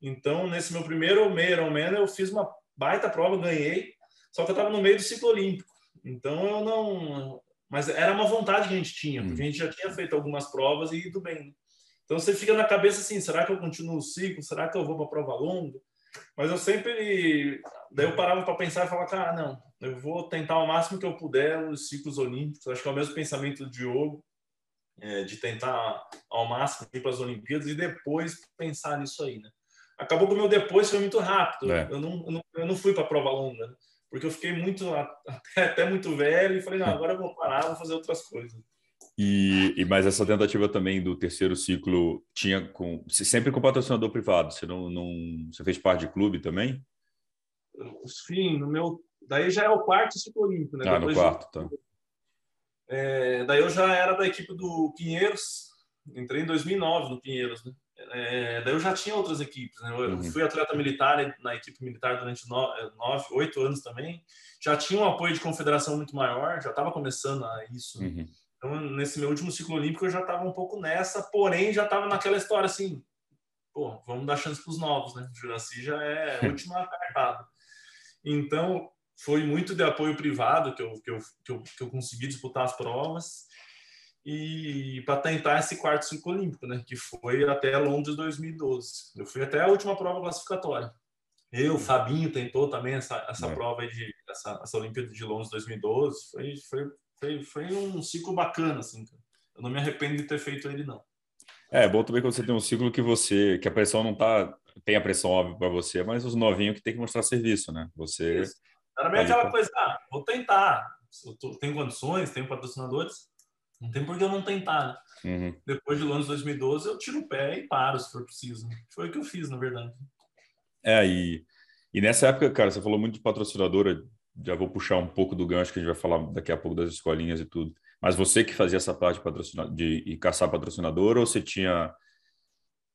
Então, nesse meu primeiro meio Ironman, eu fiz uma baita prova, ganhei. Só que eu estava no meio do ciclo olímpico. Então, eu não mas era uma vontade que a gente tinha, porque a gente já tinha feito algumas provas e ido bem. Né? Então você fica na cabeça assim, será que eu continuo o ciclo? Será que eu vou para a prova longa? Mas eu sempre, daí eu parava para pensar e falava, cara, não, eu vou tentar o máximo que eu puder os ciclos olímpicos. Acho que é o mesmo pensamento do Diogo, é, de tentar ao máximo ir para as Olimpíadas e depois pensar nisso aí, né? Acabou que o meu depois foi muito rápido. É. Eu, não, eu, não, eu não fui para a prova longa. Né? Porque eu fiquei muito até, até muito velho e falei, não, agora eu vou parar, vou fazer outras coisas. E, e mas essa tentativa também do terceiro ciclo tinha com sempre com patrocinador privado. Você não, não você fez parte de clube também? Sim, no meu daí já é o quarto ciclo olímpico, né? Ah, Depois no quarto, tá. É, daí eu já era da equipe do Pinheiros, entrei em 2009 no Pinheiros, né? É, daí eu já tinha outras equipes, né? Eu uhum. fui atleta militar na equipe militar durante é, nove, oito anos também. Já tinha um apoio de confederação muito maior, já estava começando a isso. Uhum. Então, nesse meu último ciclo olímpico, eu já estava um pouco nessa, porém já estava naquela história assim, pô, vamos dar chance para os novos, né? O Juraci já é a última cartada. Então, foi muito de apoio privado que eu, que eu, que eu, que eu consegui disputar as provas e para tentar esse quarto ciclo olímpico, né, que foi até Londres 2012. Eu fui até a última prova classificatória. Eu, Fabinho tentou também essa, essa é. prova de essa, essa Olimpíada de Londres 2012. Foi, foi, foi, foi um ciclo bacana, assim. Eu não me arrependo de ter feito ele não. É, é bom também quando você tem um ciclo que você que a pressão não tá tem a pressão óbvia para você, mas os novinhos que tem que mostrar serviço, né? Você Isso. Era meio aquela coisa, ah, vou tentar. Tenho condições, tenho patrocinadores, não tem por que eu não tentar, né? Uhum. Depois de Londres 2012, eu tiro o pé e paro se for preciso. Foi o que eu fiz, na verdade. É, e, e nessa época, cara, você falou muito de patrocinadora, já vou puxar um pouco do gancho que a gente vai falar daqui a pouco das escolinhas e tudo. Mas você que fazia essa parte de, patrocinador, de, de caçar patrocinador ou você tinha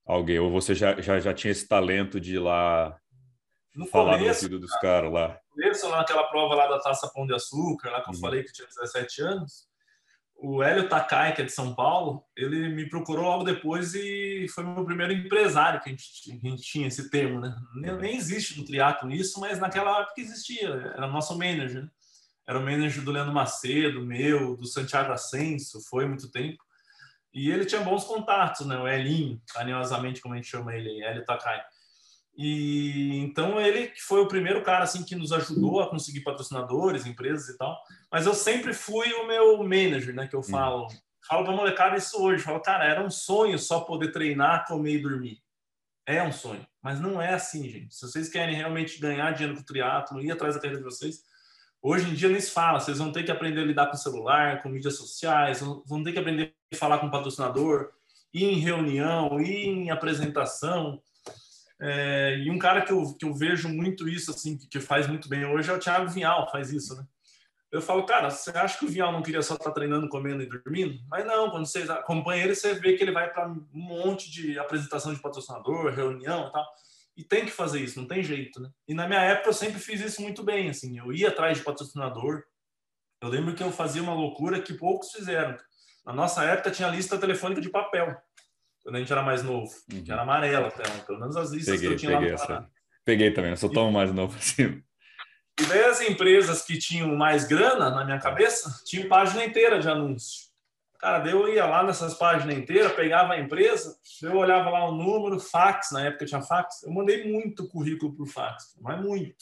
alguém, ou você já, já, já tinha esse talento de ir lá no falar começo, no ouvido dos caras lá? No começo, naquela prova lá da Taça Pão de Açúcar, lá que eu uhum. falei que tinha 17 anos, o Hélio Takai, que é de São Paulo, ele me procurou logo depois e foi meu primeiro empresário que a gente, a gente tinha esse termo, né? Nem, nem existe no triatlo isso, mas naquela época existia, era nosso manager, né? Era o manager do Leandro Macedo, meu, do Santiago Ascenso, foi muito tempo. E ele tinha bons contatos, né? O Elinho, carinhosamente como a gente chama ele, Hélio Takai. E então ele que foi o primeiro cara assim que nos ajudou a conseguir patrocinadores, empresas e tal. Mas eu sempre fui o meu manager, né? Que eu falo, hum. falo para molecada isso hoje. Falo, cara, era um sonho só poder treinar, comer e dormir. É um sonho, mas não é assim, gente. Se vocês querem realmente ganhar dinheiro com o triatlo, ir atrás da carreira de vocês, hoje em dia nem se fala. Vocês vão ter que aprender a lidar com o celular, com mídias sociais, vão ter que aprender a falar com o patrocinador, ir em reunião, ir em apresentação é, e um cara que eu, que eu vejo muito isso, assim, que, que faz muito bem hoje é o Thiago Vinhal, faz isso, né? Eu falo, cara, você acha que o Vinhal não queria só estar tá treinando, comendo e dormindo? Mas não, quando você acompanha ele, você vê que ele vai para um monte de apresentação de patrocinador, reunião e tal. E tem que fazer isso, não tem jeito, né? E na minha época eu sempre fiz isso muito bem, assim. Eu ia atrás de patrocinador. Eu lembro que eu fazia uma loucura que poucos fizeram. Na nossa época tinha lista telefônica de papel quando a gente era mais novo, uhum. que era amarela até, pelo menos as listas peguei, que eu tinha peguei lá no Pará. Peguei também, eu sou tão mais novo assim. E daí as empresas que tinham mais grana na minha cabeça tinham página inteira de anúncio. Cara, daí eu ia lá nessas páginas inteiras, pegava a empresa, eu olhava lá o número, fax, na época tinha fax, eu mandei muito currículo por fax, mas muito.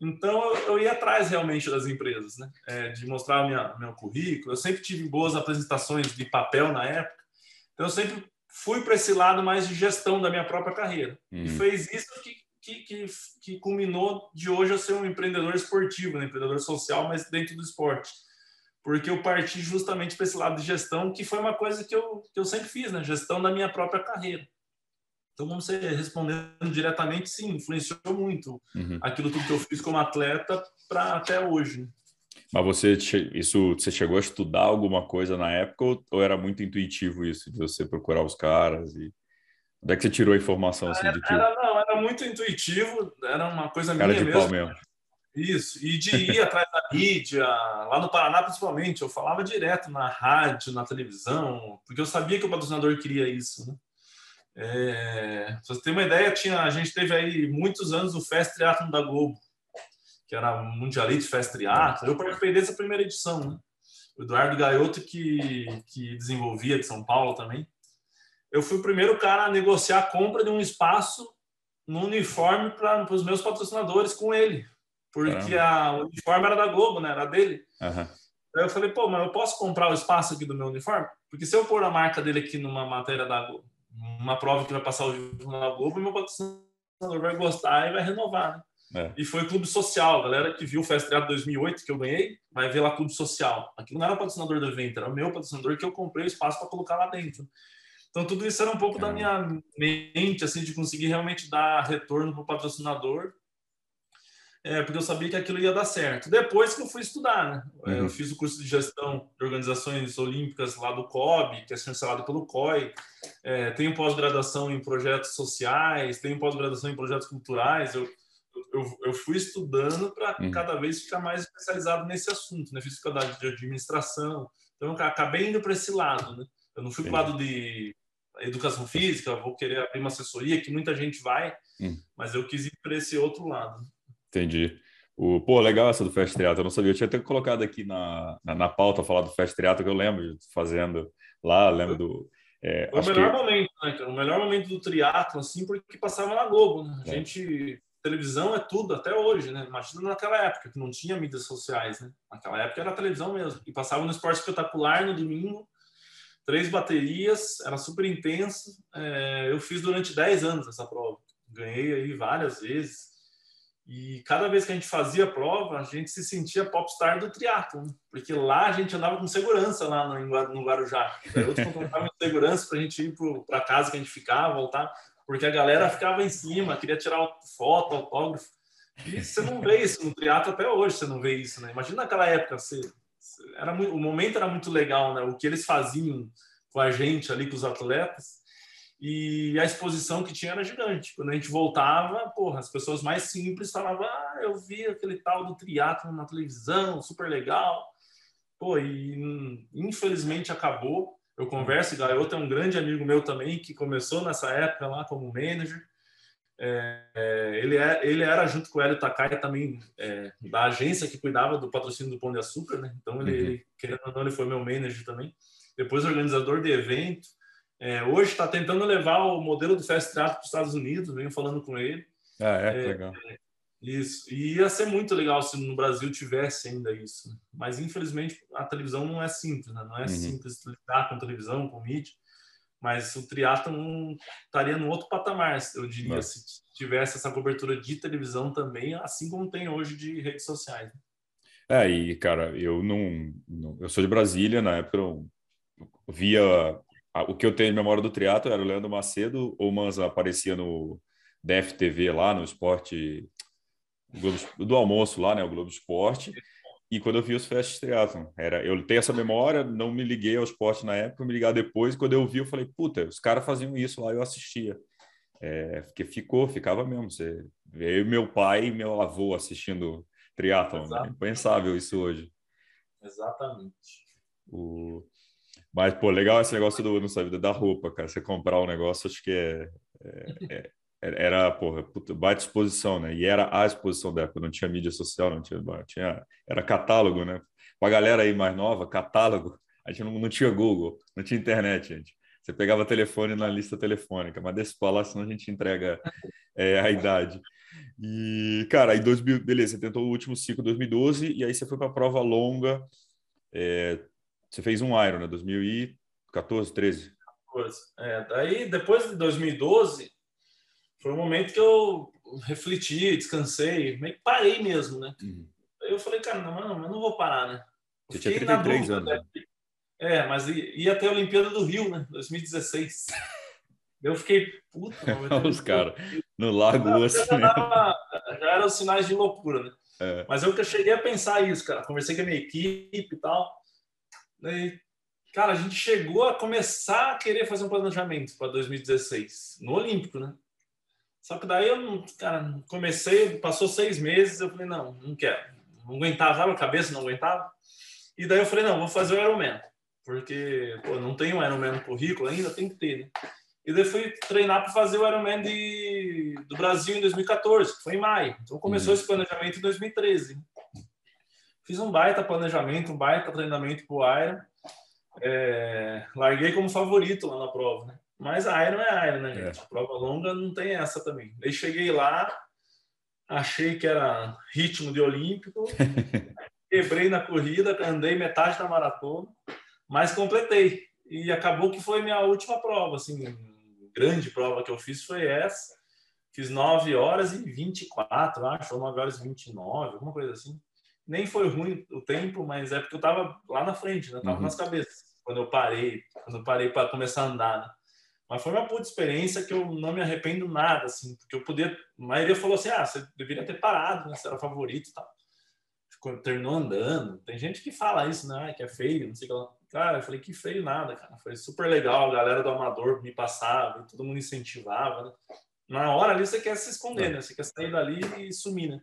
Então eu, ia atrás realmente das empresas, né? É, de mostrar o minha, meu currículo. Eu sempre tive boas apresentações de papel na época, então eu sempre fui para esse lado mais de gestão da minha própria carreira. Uhum. E fez isso que, que, que, que, culminou de hoje eu ser um empreendedor esportivo, um empreendedor social, mas dentro do esporte. Porque eu parti justamente para esse lado de gestão, que foi uma coisa que eu, que eu sempre fiz, né? Gestão da minha própria carreira. Então, vamos ser respondendo diretamente, sim, influenciou muito uhum. aquilo tudo que eu fiz como atleta para até hoje. Mas você isso você chegou a estudar alguma coisa na época ou, ou, era muito intuitivo isso de você procurar os caras e onde é que você tirou a informação assim era, de que era, não era muito intuitivo era uma coisa Cara minha de mesmo. mesmo. Isso, e de ir atrás da mídia, lá no Paraná principalmente, eu falava direto na rádio, na televisão, porque eu sabia que o patrocinador queria isso, né? É, pra você ter uma ideia, tinha, a gente teve aí muitos anos o Fest Triathlon da Globo, que era Mundialite Fest Triathlon. Eu participei dessa primeira edição, né? O Eduardo Gaiotto, que, que desenvolvia de São Paulo também. Eu fui o primeiro cara a negociar a compra de um espaço no uniforme para os meus patrocinadores com ele porque a, o uniforme era da Globo, né? Era dele. Uhum. Aí eu falei, pô, mas eu posso comprar o espaço aqui do meu uniforme? Porque se eu pôr a marca dele aqui numa matéria da Globo, uma prova que vai passar o jornal da Globo, meu patrocinador vai gostar e vai renovar, né? É. E foi Clube Social, galera que viu o Triathlon 2008 que eu ganhei, vai ver lá Clube Social. Aquilo não era o patrocinador do evento, era o meu patrocinador que eu comprei o espaço para colocar lá dentro. Então tudo isso era um pouco é. da minha mente, assim, de conseguir realmente dar retorno para o patrocinador é, porque eu sabia que aquilo ia dar certo. Depois que eu fui estudar, né? É, uhum. Eu fiz o curso de gestão de organizações olímpicas lá do COB, que é chancelado pelo COI. É, tenho pós-graduação em projetos sociais, tenho pós-graduação em projetos culturais. Eu, eu, eu fui estudando para uhum. cada vez ficar mais especializado nesse assunto, né? Fiz faculdade de administração, então acabei indo para esse lado, né? Eu não fui para o lado de educação física, vou querer abrir uma assessoria, que muita gente vai, uhum. mas eu quis ir para esse outro lado. Entendi. O, pô, legal essa do Fast Teatro, eu não sabia. Eu tinha até colocado aqui na, na, na pauta falar do Fast Teatro, que eu lembro fazendo lá, lembro do. É, Foi o melhor que... momento, né, O melhor momento do triatlo, assim, porque passava na Globo, né? A é. gente. Televisão é tudo, até hoje, né? Imagina naquela época, que não tinha mídias sociais, né? Naquela época era televisão mesmo. E passava no esporte espetacular no domingo, três baterias, era super intenso. É, eu fiz durante 10 anos essa prova. Ganhei aí várias vezes. E cada vez que a gente fazia a prova, a gente se sentia popstar do triatlo, né? porque lá a gente andava com segurança lá no, no Guarujá. Eu contratava segurança para a gente ir para casa que a gente ficava, voltar, porque a galera ficava em cima, queria tirar foto, autógrafo. E você não vê isso no triatlo até hoje, você não vê isso, né? Imagina naquela época, você, era muito, o momento era muito legal, né? O que eles faziam com a gente ali, com os atletas e a exposição que tinha era gigante. Quando a gente voltava, porra, as pessoas mais simples falavam: ah, eu vi aquele tal do triatlo na televisão, super legal. Pô, e infelizmente acabou. Eu converso, Gaioto é um grande amigo meu também, que começou nessa época lá como manager. É, é, ele, é, ele era, junto com o Hélio Takai, também é, da agência que cuidava do patrocínio do Pão de Açúcar, né? Então, ele, uhum. ele, querendo ou não, ele foi meu manager também. Depois, organizador de evento. É, hoje está tentando levar o modelo do Fast Track para os Estados Unidos, venho falando com ele. Ah, é, é legal. Isso. E ia ser muito legal se no Brasil tivesse ainda isso. Mas, infelizmente, a televisão não é simples, né? Não é uhum. simples lidar com televisão, com mídia. Mas o triatlon estaria no outro patamar, eu diria, Nossa. se tivesse essa cobertura de televisão também, assim como tem hoje de redes sociais. É, e, cara, eu não... não eu sou de Brasília, na época eu via o que eu tenho em memória do triatlo era o Leandro Macedo, ou Manza aparecia no DFTV lá, no esporte Globo, do almoço lá, né, o Globo Esporte, e quando eu vi os festas triatlon, era, eu tenho essa memória, não me liguei ao esporte na época, me ligar depois, quando eu vi, eu falei, puta, os caras faziam isso lá, eu assistia. É, porque ficou, ficava mesmo. Você, eu, meu pai e meu avô assistindo triatlon, né? impensável isso hoje. Exatamente. O... Mas, pô, legal esse negócio do, não sabe, da roupa, cara. Você comprar um negócio, acho que é, é, é era, porra, puta, baita exposição, né? E era a exposição da época, não tinha mídia social, não tinha, tinha era catálogo, né? Pra galera aí mais nova, catálogo, a gente não, não tinha Google, não tinha internet, gente. Você pegava telefone na lista telefônica, mas desse pra lá, senão a gente entrega é, a idade. E, cara, aí 2000, beleza, você tentou o último ciclo 2012, e aí você foi para a prova longa, é, você fez um Iron, né? 2014, 13. É, daí, depois de 2012, foi um momento que eu refleti, descansei, meio que parei mesmo, né? Uhum. Aí eu falei, cara, não, não, não vou parar, né? Você tinha 33 anos. Né? É, mas ia até a Olimpíada do Rio, né? 2016. Eu fiquei puto. Os caras no Lago Não, Osso. já, dava- já eram sinais de loucura, né? É. Mas eu que eu cheguei a pensar isso, cara. Conversei com a minha equipe e tal. Daí, cara, a gente chegou a começar a querer fazer um planejamento para 2016, no Olímpico, né? Só que daí eu cara, comecei, passou seis meses, eu falei, não, não quero. Não aguentava, sabe, a cabeça não aguentava. E daí eu falei, não, vou fazer o Ironman. Porque, pô, não tem um Ironman no currículo ainda, tem que ter, né? E daí fui treinar para fazer o Ironman de, do Brasil em 2014, que foi em maio. Então começou Uhum. esse planejamento em 2013. Fiz um baita planejamento, um baita treinamento para o Iron. É, larguei como favorito lá na prova, né? Mas a Iron é a Iron, né, gente? A prova longa não tem essa também. Daí cheguei lá, achei que era ritmo de olímpico, quebrei na corrida, andei metade da maratona, mas completei. E acabou que foi minha última prova, assim, grande prova que eu fiz foi essa. Fiz 9 horas e 24, acho, ou 9 horas e 29, alguma coisa assim. Nem foi ruim o tempo, mas é porque eu tava lá na frente, né? Tava Uhum. nas cabeças. Quando eu parei, quando eu parei para começar a andar, né? Mas foi uma puta experiência que eu não me arrependo nada, assim, porque eu podia. A maioria falou assim: ah, você deveria ter parado, né? Você era favorito e tal. Ficou, terminou andando. Tem gente que fala isso, né? Que é feio, não sei o que lá. Cara, eu falei que feio nada, cara. Foi super legal. A galera do Amador me passava, todo mundo incentivava, né? Na hora ali você quer se esconder, né? Você quer sair dali e sumir, né?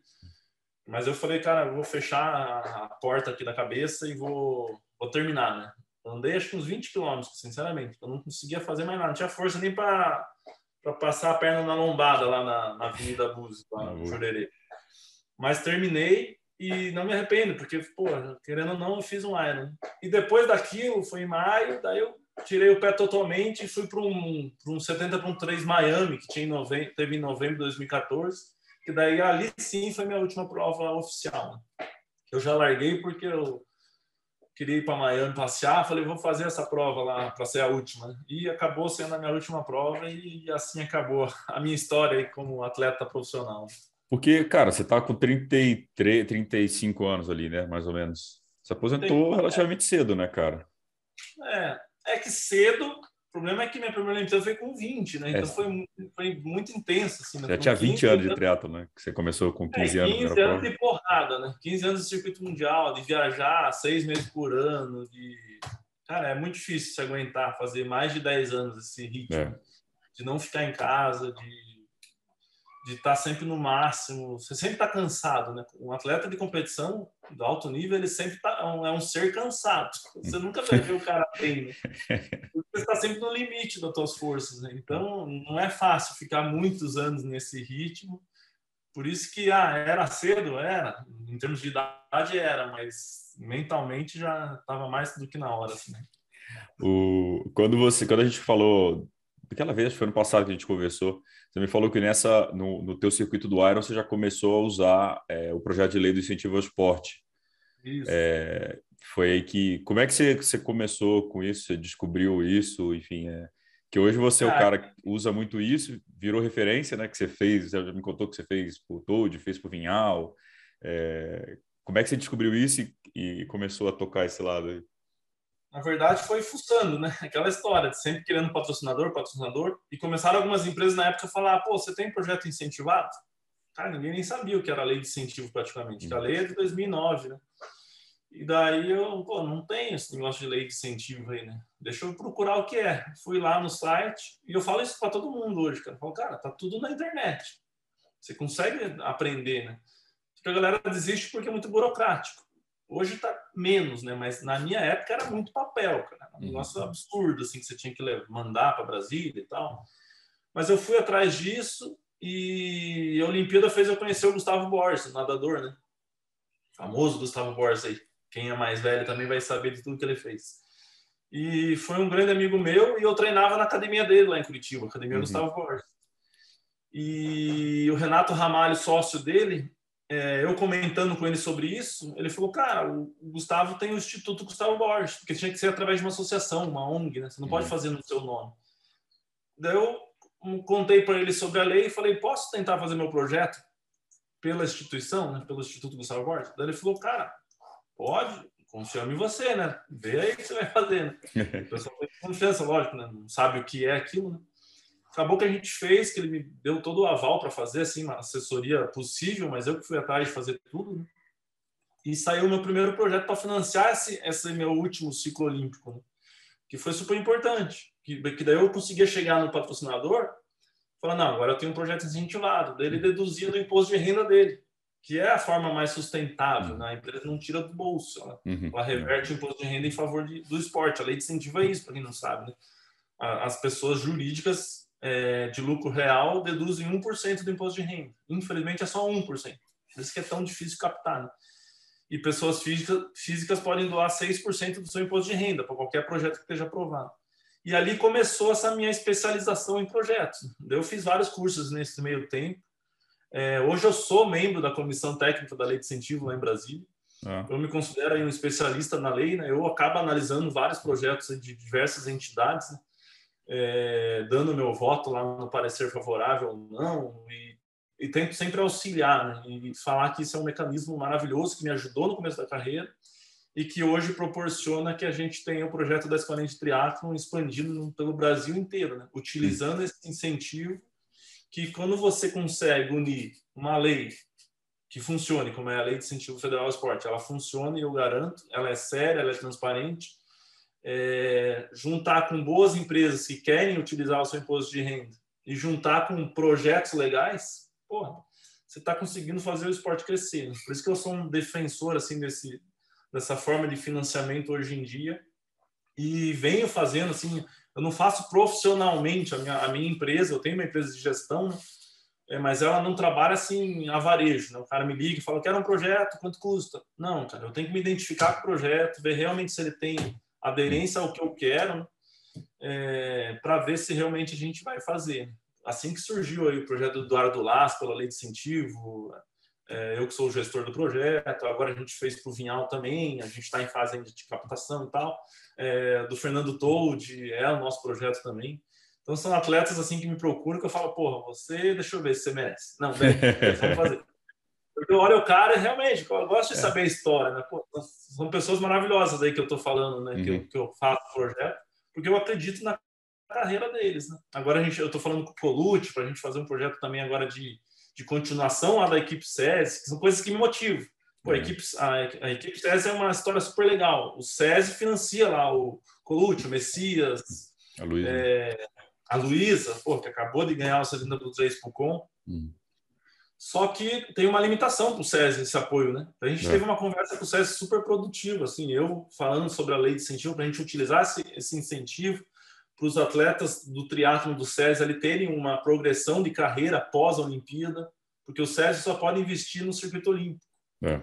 Mas eu falei, cara, eu vou fechar a porta aqui da cabeça e vou, vou terminar, né? Andei acho que uns 20 quilômetros, sinceramente. Eu não conseguia fazer mais nada. Não tinha força nem para passar a perna na lombada lá na, na Avenida Búzios, lá no. Jurerê. Mas terminei e não me arrependo, porque, pô, querendo ou não, eu fiz um Iron. E depois daquilo, foi em maio, daí eu tirei o pé totalmente e fui para um, pra um 70 para um 3 Miami, que tinha em novembro, teve em novembro de 2014, que daí ali sim foi minha última prova oficial. Eu já larguei porque eu queria ir para Miami passear, falei, vou fazer essa prova lá para ser a última. E acabou sendo a minha última prova e assim acabou a minha história como atleta profissional. Porque, cara, você tá com 33, 35 anos ali, né? Mais ou menos. Se aposentou relativamente cedo, né, cara? É, é que cedo, o problema é que minha primeira Olimpíada foi com 20, né? Então É. foi, foi muito intenso. Assim, né? Já Com tinha 20 15 anos de triatlo, né? Que você começou com 15 é, anos. 15 na anos de porrada, né? 15 anos de circuito mundial, de viajar seis meses por ano, de... Cara, é muito difícil se aguentar, fazer mais de 10 anos esse ritmo. É. De não ficar em casa, de de estar sempre no máximo. Você sempre está cansado, né? Um atleta de competição do alto nível, ele sempre tá, é um- é um ser cansado. Você nunca vai ver o cara bem, né? Você está sempre no limite das suas forças, né? Então, não é fácil ficar muitos anos nesse ritmo. Por isso que, ah, era cedo? Era. Em termos de idade, era. Mas mentalmente já estava mais do que na hora, assim. O, quando você, quando a gente falou, aquela vez, foi ano passado que a gente conversou, você me falou que nessa, no, no teu circuito do Iron, você já começou a usar é, o projeto de lei do incentivo ao esporte. Isso. É, foi aí que, como é que você, você começou com isso? Você descobriu isso? Enfim, é, que hoje você é o Ah, cara que usa muito isso, virou referência, né? Que você fez, você já me contou que você fez por Toad, fez por Vinhal. É, como é que você descobriu isso e, e começou a tocar esse lado aí? na verdade, foi fuçando, né? Aquela história de sempre querendo patrocinador, patrocinador. E começaram algumas empresas na época a falar: pô, você tem projeto incentivado? Cara, ninguém nem sabia o que era a lei de incentivo praticamente. que A lei é de 2009, né? E daí eu, pô, não tem esse negócio de lei de incentivo aí, né? Deixa eu procurar o que é. Fui lá no site e eu falo isso para todo mundo hoje, cara. Eu falo, cara, tá tudo na internet. Você consegue aprender, né? Porque a galera desiste porque é muito burocrático. Hoje tá menos, né? Mas na minha época era muito papel, cara. Um Uhum. negócio absurdo, assim, que você tinha que mandar para Brasília e tal. Mas eu fui atrás disso e a Olimpíada fez eu conhecer o Gustavo Borges, nadador, né? Famoso Gustavo Borges aí. Quem é mais velho também vai saber de tudo que ele fez. E foi um grande amigo meu e eu treinava na academia dele lá em Curitiba, Academia Uhum. Gustavo Borges. E o Renato Ramalho, sócio dele, é, eu comentando com ele sobre isso, ele falou, cara, o Gustavo tem o Instituto Gustavo Borges, porque tinha que ser através de uma associação, uma ONG, né? Você não pode Uhum. fazer no seu nome. Daí eu contei para ele sobre a lei e falei, posso tentar fazer meu projeto pela instituição, né? pelo Instituto Gustavo Borges? Daí ele falou, cara, pode, confio em você, né? Vê aí o que você vai fazer, né? O pessoal tem confiança, lógico, né? Não sabe o que é aquilo, né? acabou que a gente fez, que ele me deu todo o aval para fazer assim uma assessoria possível, mas eu que fui atrás de fazer tudo. Né? E saiu o meu primeiro projeto para financiar esse, esse meu último ciclo olímpico, né? que foi super importante. Que, que daí eu conseguia chegar no patrocinador, falar não, agora eu tenho um projeto incentivado. Daí ele deduzia do imposto de renda dele que é a forma mais sustentável. Né? A empresa não tira do bolso, ela, uhum. ela reverte o imposto de renda em favor de, do esporte. A lei incentiva isso, para quem não sabe. Né? As pessoas jurídicas é, de lucro real deduzem 1% do imposto de renda. Infelizmente, é só 1%. Por isso que é tão difícil captar. Né? E pessoas físicas, físicas podem doar 6% do seu imposto de renda para qualquer projeto que esteja aprovado. E ali começou essa minha especialização em projetos. Eu fiz vários cursos nesse meio tempo é, hoje eu sou membro da comissão técnica da lei de incentivo lá em Brasília. Ah. Eu me considero um especialista na lei, né? Eu acabo analisando vários projetos de diversas entidades, né? é, dando meu voto lá no parecer favorável ou não, e, e tento sempre auxiliar né? e falar que isso é um mecanismo maravilhoso que me ajudou no começo da carreira e que hoje proporciona que a gente tenha o projeto da Escolinha de Triatlon expandido pelo Brasil inteiro, né? utilizando esse incentivo que quando você consegue unir uma lei que funcione, como é a Lei de Incentivo Federal ao Esporte, ela funciona e eu garanto, ela é séria, ela é transparente, é, juntar com boas empresas que querem utilizar o seu imposto de renda e juntar com projetos legais, porra, você está conseguindo fazer o esporte crescer. Por isso que eu sou um defensor assim desse dessa forma de financiamento hoje em dia e venho fazendo assim eu não faço profissionalmente a minha, a minha empresa, eu tenho uma empresa de gestão, né? é, mas ela não trabalha assim a varejo. Né? O cara me liga e fala, quero um projeto, quanto custa? Não, cara, eu tenho que me identificar com o projeto, ver realmente se ele tem aderência ao que eu quero, né? é, para ver se realmente a gente vai fazer. Assim que surgiu aí o projeto do Eduardo Las, pela lei de incentivo, eu que sou o gestor do projeto, agora a gente fez para o Vinhal também, a gente está em fase ainda de captação e tal é, do Fernando Told, é o nosso projeto também. Então são atletas assim que me procuram que eu falo, porra, você, deixa eu ver se você merece. Não, bem, vamos fazer. Porque eu olho o cara realmente, eu gosto de é. saber a história, né? Pô, são pessoas maravilhosas aí que eu estou falando, né? Uhum. Que, eu, que eu faço o projeto, porque eu acredito na carreira deles, né? Agora a gente, eu estou falando com o Colute para a gente fazer um projeto também agora de, de continuação lá da equipe SES, que são coisas que me motivam. Pô, a, é. equipe, a, a equipe SESI é uma história super legal. O SESI financia lá o Colucci, o Messias, a Luísa, é, a Luísa pô, que acabou de ganhar o 70 do 3 pro Com. Hum. Só que tem uma limitação para o SESI esse apoio, né? A gente é. teve uma conversa com o SESI super produtiva, assim, eu falando sobre a lei de incentivo, para a gente utilizar esse, esse incentivo para os atletas do triatlo do SESI ali terem uma progressão de carreira após a Olimpíada, porque o SESI só pode investir no circuito olímpico. É.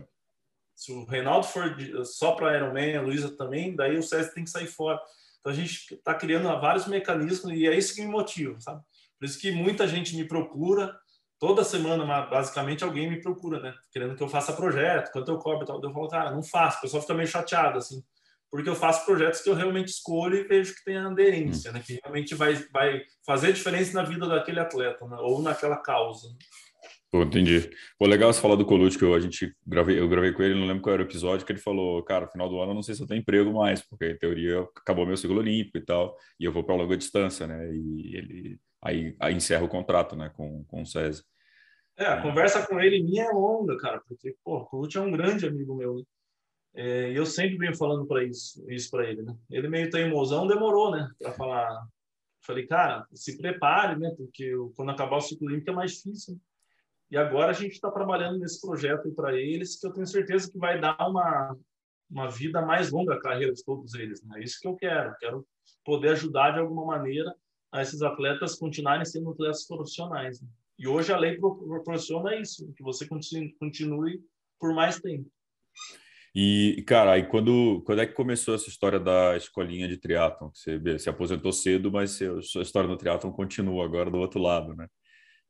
Se o Reinaldo for só para Ironman, a Luísa também, daí o César tem que sair fora. Então a gente está criando vários mecanismos e é isso que me motiva, sabe? Por isso que muita gente me procura, toda semana, basicamente, alguém me procura, né? Querendo que eu faça projeto, quanto eu cobro e tal. Eu falo, cara, não faço, o pessoal fica meio chateado, assim, porque eu faço projetos que eu realmente escolho e vejo que tem aderência, né? Que realmente vai, vai fazer diferença na vida daquele atleta, né? ou naquela causa. Pô, entendi. Pô, legal você falar do Colucci, que eu, a gente gravei, eu gravei com ele, não lembro qual era o episódio, que ele falou, cara, final do ano eu não sei se eu tenho emprego mais, porque em teoria acabou meu ciclo olímpico e tal, e eu vou para longa distância, né? E ele aí, aí encerra o contrato, né, com, com o SESI. É, a conversa com ele minha é longa, cara, porque, pô, o Colucci é um grande amigo meu, né? É, eu sempre venho falando para isso, isso para ele, né? Ele meio teimosão, demorou, né, para falar. Falei, cara, se prepare, né? Porque quando acabar o ciclo olímpico é mais difícil. E agora a gente está trabalhando nesse projeto para eles, que eu tenho certeza que vai dar uma, uma vida mais longa à carreira de todos eles. Né? É isso que eu quero. Quero poder ajudar de alguma maneira a esses atletas continuarem sendo atletas profissionais. Né? E hoje a lei proporciona isso, que você continue por mais tempo. E, cara, aí quando, quando é que começou essa história da escolinha de triatlon? Você se aposentou cedo, mas sua história do triatlon continua agora do outro lado, né?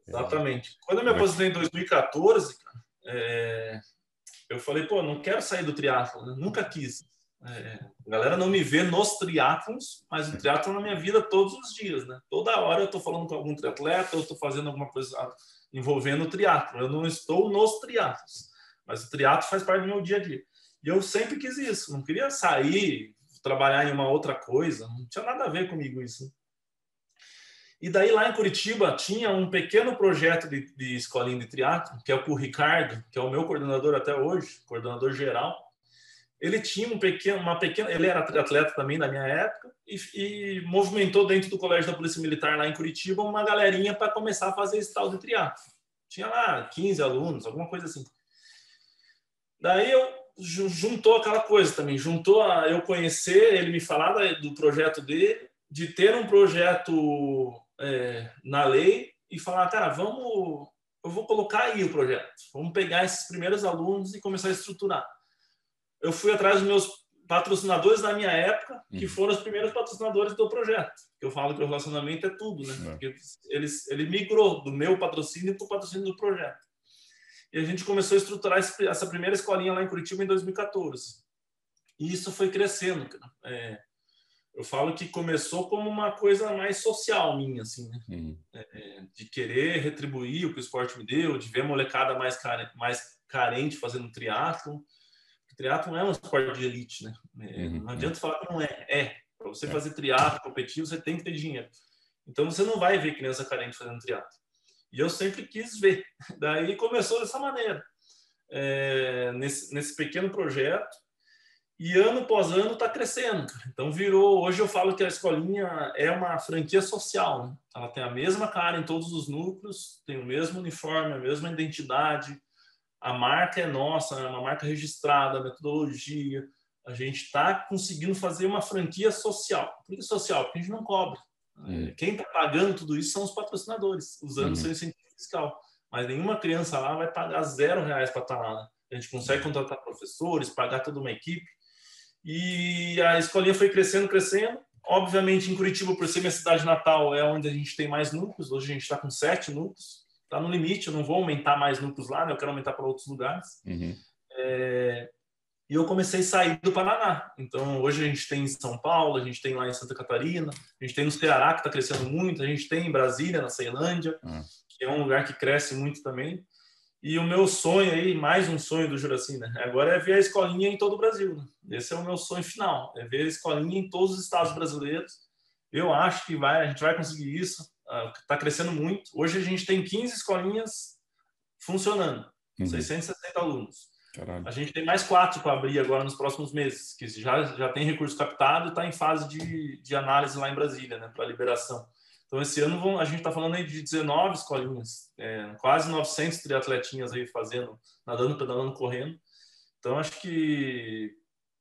Exatamente. Quando eu me aposentei em 2014, é, eu falei, pô, não quero sair do triatlo, né? nunca quis. É, a galera não me vê nos triatlons, mas o triatlo na minha vida todos os dias, né? Toda hora eu estou falando com algum triatleta, eu estou fazendo alguma coisa envolvendo o triatlo. Eu não estou nos triatlos, mas o triatlo faz parte do meu dia a dia. E eu sempre quis isso, não queria sair, trabalhar em uma outra coisa, não tinha nada a ver comigo isso. E daí lá em Curitiba tinha um pequeno projeto de, de escolinha de triatlo, que é o Ricardo, que é o meu coordenador até hoje, coordenador geral. Ele tinha um pequeno, uma pequena, ele era atleta também na minha época e, e movimentou dentro do colégio da Polícia Militar lá em Curitiba uma galerinha para começar a fazer esse tal de triatlo. Tinha lá 15 alunos, alguma coisa assim. Daí eu juntou aquela coisa também, juntou a eu conhecer, ele me falar do projeto dele, de ter um projeto é, na lei e falar, cara, vamos, eu vou colocar aí o projeto, vamos pegar esses primeiros alunos e começar a estruturar. Eu fui atrás dos meus patrocinadores da minha época, que uhum. foram os primeiros patrocinadores do projeto. Eu falo que o relacionamento é tudo, né? É. Porque eles, ele migrou do meu patrocínio para o patrocínio do projeto. E a gente começou a estruturar essa primeira escolinha lá em Curitiba em 2014. E isso foi crescendo. É, eu falo que começou como uma coisa mais social minha, assim, né? Uhum. É, de querer retribuir o que o esporte me deu, de ver a molecada mais, care, mais carente fazendo triatlo. Triatlo não é um esporte de elite, né? É, uhum. Não adianta falar que não é. É. Para você é. fazer triatlo competitivo, você tem que ter dinheiro. Então você não vai ver criança carente fazendo triatlo. E eu sempre quis ver. Daí começou dessa maneira. É, nesse, nesse pequeno projeto e ano após ano está crescendo. Então virou. Hoje eu falo que a escolinha é uma franquia social. Né? Ela tem a mesma cara em todos os núcleos, tem o mesmo uniforme, a mesma identidade. A marca é nossa, é uma marca registrada, metodologia. A gente está conseguindo fazer uma franquia social. Por que social? Porque a gente não cobra. Uhum. Quem está pagando tudo isso são os patrocinadores, usando uhum. seu incentivo fiscal. Mas nenhuma criança lá vai pagar zero reais para estar tá lá. Né? A gente consegue contratar professores, pagar toda uma equipe e a escolinha foi crescendo, crescendo. Obviamente, em Curitiba, por ser minha cidade natal, é onde a gente tem mais núcleos. Hoje a gente está com sete núcleos. Está no limite, eu não vou aumentar mais núcleos lá, né? eu quero aumentar para outros lugares. Uhum. É... E eu comecei a sair do Paraná. Então, hoje a gente tem em São Paulo, a gente tem lá em Santa Catarina, a gente tem no Ceará, que está crescendo muito, a gente tem em Brasília, na Ceilândia, uhum. que é um lugar que cresce muito também. E o meu sonho aí, mais um sonho do Juraci, né? Agora é ver a escolinha em todo o Brasil. Né? Esse é o meu sonho final, é ver a escolinha em todos os estados brasileiros. Eu acho que vai, a gente vai conseguir isso. Está uh, crescendo muito. Hoje a gente tem 15 escolinhas funcionando, uhum. 660 alunos. Caralho. A gente tem mais quatro para abrir agora nos próximos meses, que já, já tem recurso captado e está em fase de, de análise lá em Brasília, né, para liberação. Então, esse ano vão, a gente está falando aí de 19 escolinhas, é, quase 900 triatletinhas aí fazendo, nadando, pedalando, correndo. Então, acho que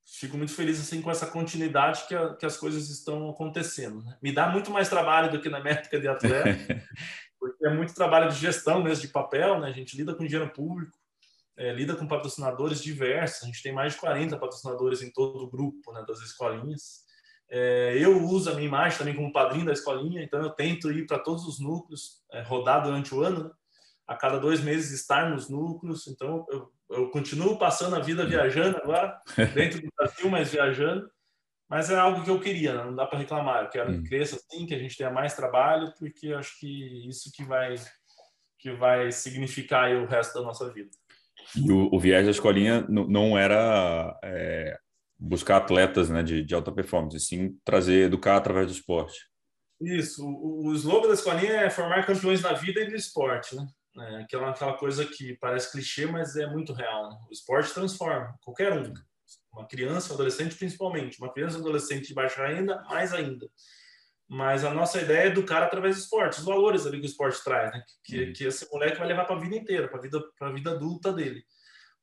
fico muito feliz assim com essa continuidade que, a, que as coisas estão acontecendo. Né? Me dá muito mais trabalho do que na métrica de atleta, porque é muito trabalho de gestão mesmo, de papel, né? A gente lida com dinheiro público, é, lida com patrocinadores diversos, a gente tem mais de 40 patrocinadores em todo o grupo né, das escolinhas. É, eu uso a minha imagem também como padrinho da escolinha, então eu tento ir para todos os núcleos, é, rodar durante o ano, né? a cada dois meses estar nos núcleos. Então eu, eu continuo passando a vida viajando agora, dentro do Brasil, mas viajando. Mas é algo que eu queria, né? não dá para reclamar. Eu quero que cresça assim, que a gente tenha mais trabalho, porque acho que isso que vai que vai significar o resto da nossa vida. E o, o viés da escolinha não era é, buscar atletas né, de, de alta performance, sim trazer, educar através do esporte. Isso, o, o slogan da escolinha é formar campeões na vida e no esporte, né? É aquela, aquela coisa que parece clichê, mas é muito real. Né? O esporte transforma qualquer um. Uma criança, um adolescente principalmente. Uma criança, um adolescente de baixa renda, mais ainda. Mas a nossa ideia é educar através do esporte, os valores ali que o esporte traz, né? Que, uhum. que esse moleque vai levar para a vida inteira, para a vida, vida adulta dele.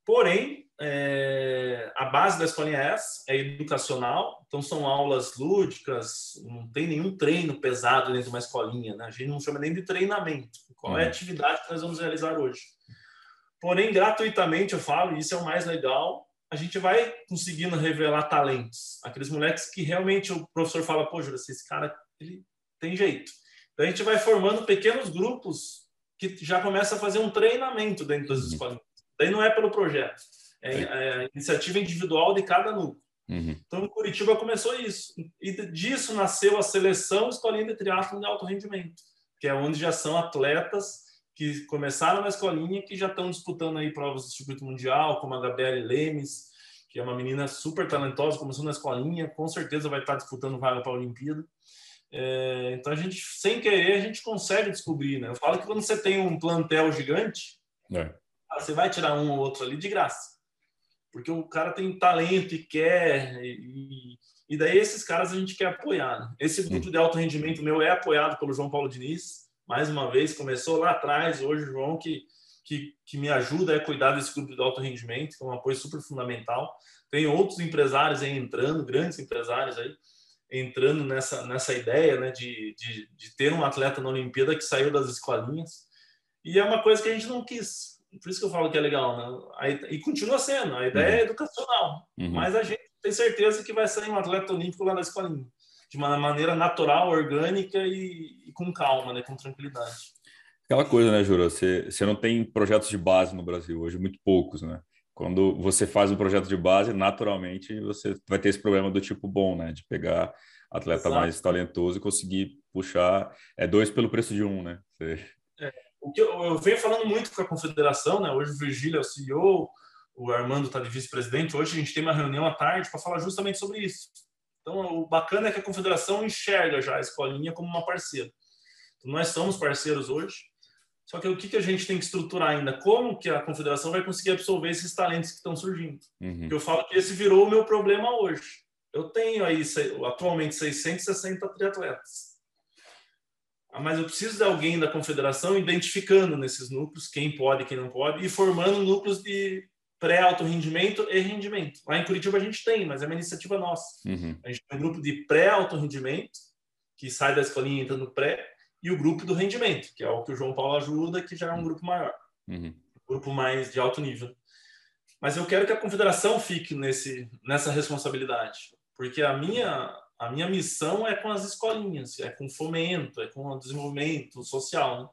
Porém, é, a base da escolinha é essa, é educacional, então são aulas lúdicas, não tem nenhum treino pesado dentro de uma escolinha, né? a gente não chama nem de treinamento. Qual é a uhum. atividade que nós vamos realizar hoje? Porém, gratuitamente, eu falo, e isso é o mais legal, a gente vai conseguindo revelar talentos. Aqueles moleques que realmente o professor fala, pô, Júlio, esse cara ele tem jeito. Então a gente vai formando pequenos grupos que já começa a fazer um treinamento dentro das uhum. escolinhas. Daí não é pelo projeto, é, é iniciativa individual de cada núcleo. Uhum. Então, em Curitiba começou isso. E disso nasceu a seleção Escolinha de Triatlo de Alto Rendimento, que é onde já são atletas que começaram na escolinha que já estão disputando aí provas do circuito mundial, como a Gabriele Lemes, que é uma menina super talentosa, começou na escolinha, com certeza vai estar disputando vaga para a Olimpíada. É, então a gente, sem querer, a gente consegue descobrir, né? Eu falo que quando você tem um plantel gigante, é. você vai tirar um ou outro ali de graça. Porque o cara tem talento e quer, e, e daí esses caras a gente quer apoiar. Né? Esse grupo de alto rendimento meu é apoiado pelo João Paulo Diniz, mais uma vez, começou lá atrás, hoje o João que, que, que me ajuda a cuidar desse grupo de alto rendimento, que é um apoio super fundamental. Tem outros empresários aí entrando, grandes empresários aí, entrando nessa, nessa ideia né, de, de, de ter um atleta na Olimpíada que saiu das escolinhas. E é uma coisa que a gente não quis. Por isso que eu falo que é legal. Né? E continua sendo. A ideia uhum. é educacional. Uhum. Mas a gente tem certeza que vai sair um atleta olímpico lá da escolinha. De uma maneira natural, orgânica e, e com calma, né? com tranquilidade. Aquela coisa, né, Jura? Você, você não tem projetos de base no Brasil hoje, muito poucos, né? Quando você faz um projeto de base, naturalmente você vai ter esse problema do tipo bom, né? De pegar atleta Exato. mais talentoso e conseguir puxar é dois pelo preço de um, né? Você... É, o que eu, eu, venho falando muito com a confederação, né? Hoje o Virgílio é o CEO, o Armando está de vice-presidente. Hoje a gente tem uma reunião à tarde para falar justamente sobre isso. Então, o bacana é que a confederação enxerga já a escolinha como uma parceira. Então, nós somos parceiros hoje. Só que o que, que a gente tem que estruturar ainda? Como que a confederação vai conseguir absorver esses talentos que estão surgindo? Uhum. Eu falo que esse virou o meu problema hoje. Eu tenho aí atualmente 660 triatletas. Ah, mas eu preciso de alguém da confederação identificando nesses núcleos quem pode, quem não pode e formando núcleos de pré-alto rendimento e rendimento. Lá em Curitiba a gente tem, mas é uma iniciativa nossa. Uhum. A gente tem um grupo de pré-alto rendimento que sai da escolinha entra no pré e o grupo do rendimento, que é o que o João Paulo ajuda, que já é um grupo maior, uhum. um grupo mais de alto nível. Mas eu quero que a confederação fique nesse, nessa responsabilidade, porque a minha, a minha missão é com as escolinhas, é com fomento, é com o desenvolvimento social. Né?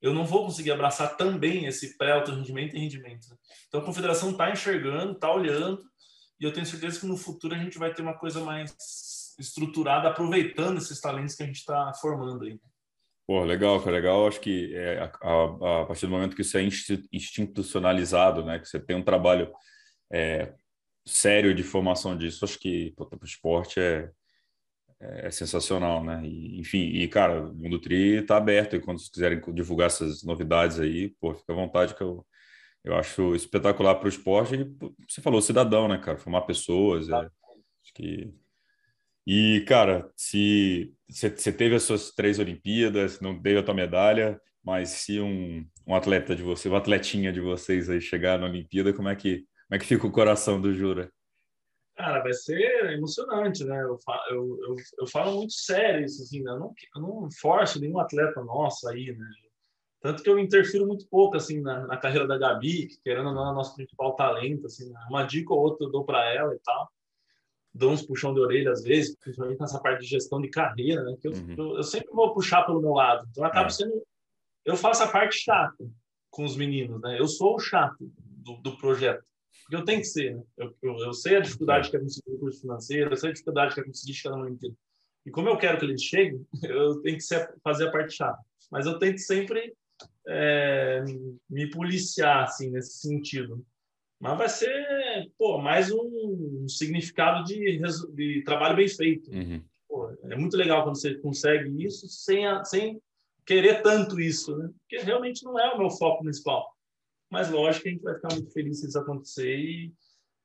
Eu não vou conseguir abraçar também esse pré-alto rendimento e rendimento. Então a confederação está enxergando, está olhando, e eu tenho certeza que no futuro a gente vai ter uma coisa mais estruturada, aproveitando esses talentos que a gente está formando aí. Pô, legal, cara, legal. Acho que é, a, a, partir do momento que isso é institucionalizado, né, que você tem um trabalho é, sério de formação disso, acho que para o esporte é, é, sensacional, né? E, enfim, e cara, o Mundo Tri está aberto e quando vocês quiserem divulgar essas novidades aí, pô, fica à vontade que eu, eu acho espetacular para o esporte. E, você falou cidadão, né, cara? Formar pessoas, é, acho que e, cara, se você teve as suas três Olimpíadas, não teve a tua medalha, mas se um, um atleta de você, uma atletinha de vocês aí chegar na Olimpíada, como é que, como é que fica o coração do Jura? Cara, vai ser emocionante, né? Eu, eu, eu, eu falo muito sério isso, assim, né? eu, não, eu não forço nenhum atleta nosso aí, né? Tanto que eu interfiro muito pouco, assim, na, na carreira da Gabi, que querendo ou não é nosso principal talento, assim, né? uma dica ou outra eu dou para ela e tal dou uns puxão de orelha às vezes, principalmente nessa parte de gestão de carreira, né? Que eu, uhum. eu, eu, sempre vou puxar pelo meu lado. Então, acaba é. sendo. Eu faço a parte chata com os meninos, né? Eu sou o chato do, do projeto. Porque eu tenho que ser, né? Eu, eu, eu sei a dificuldade que é conseguir curso financeiro, eu sei a dificuldade que é conseguir chegar no Olimpíada. E como eu quero que eles cheguem, eu tenho que ser, fazer a parte chata. Mas eu tento sempre é, me policiar, assim, nesse sentido. Mas vai ser pô, mais um significado de, de trabalho bem feito. Uhum. Pô, é muito legal quando você consegue isso sem, a, sem querer tanto isso, né? Porque realmente não é o meu foco principal. Mas lógico que a gente vai ficar muito feliz se isso acontecer e,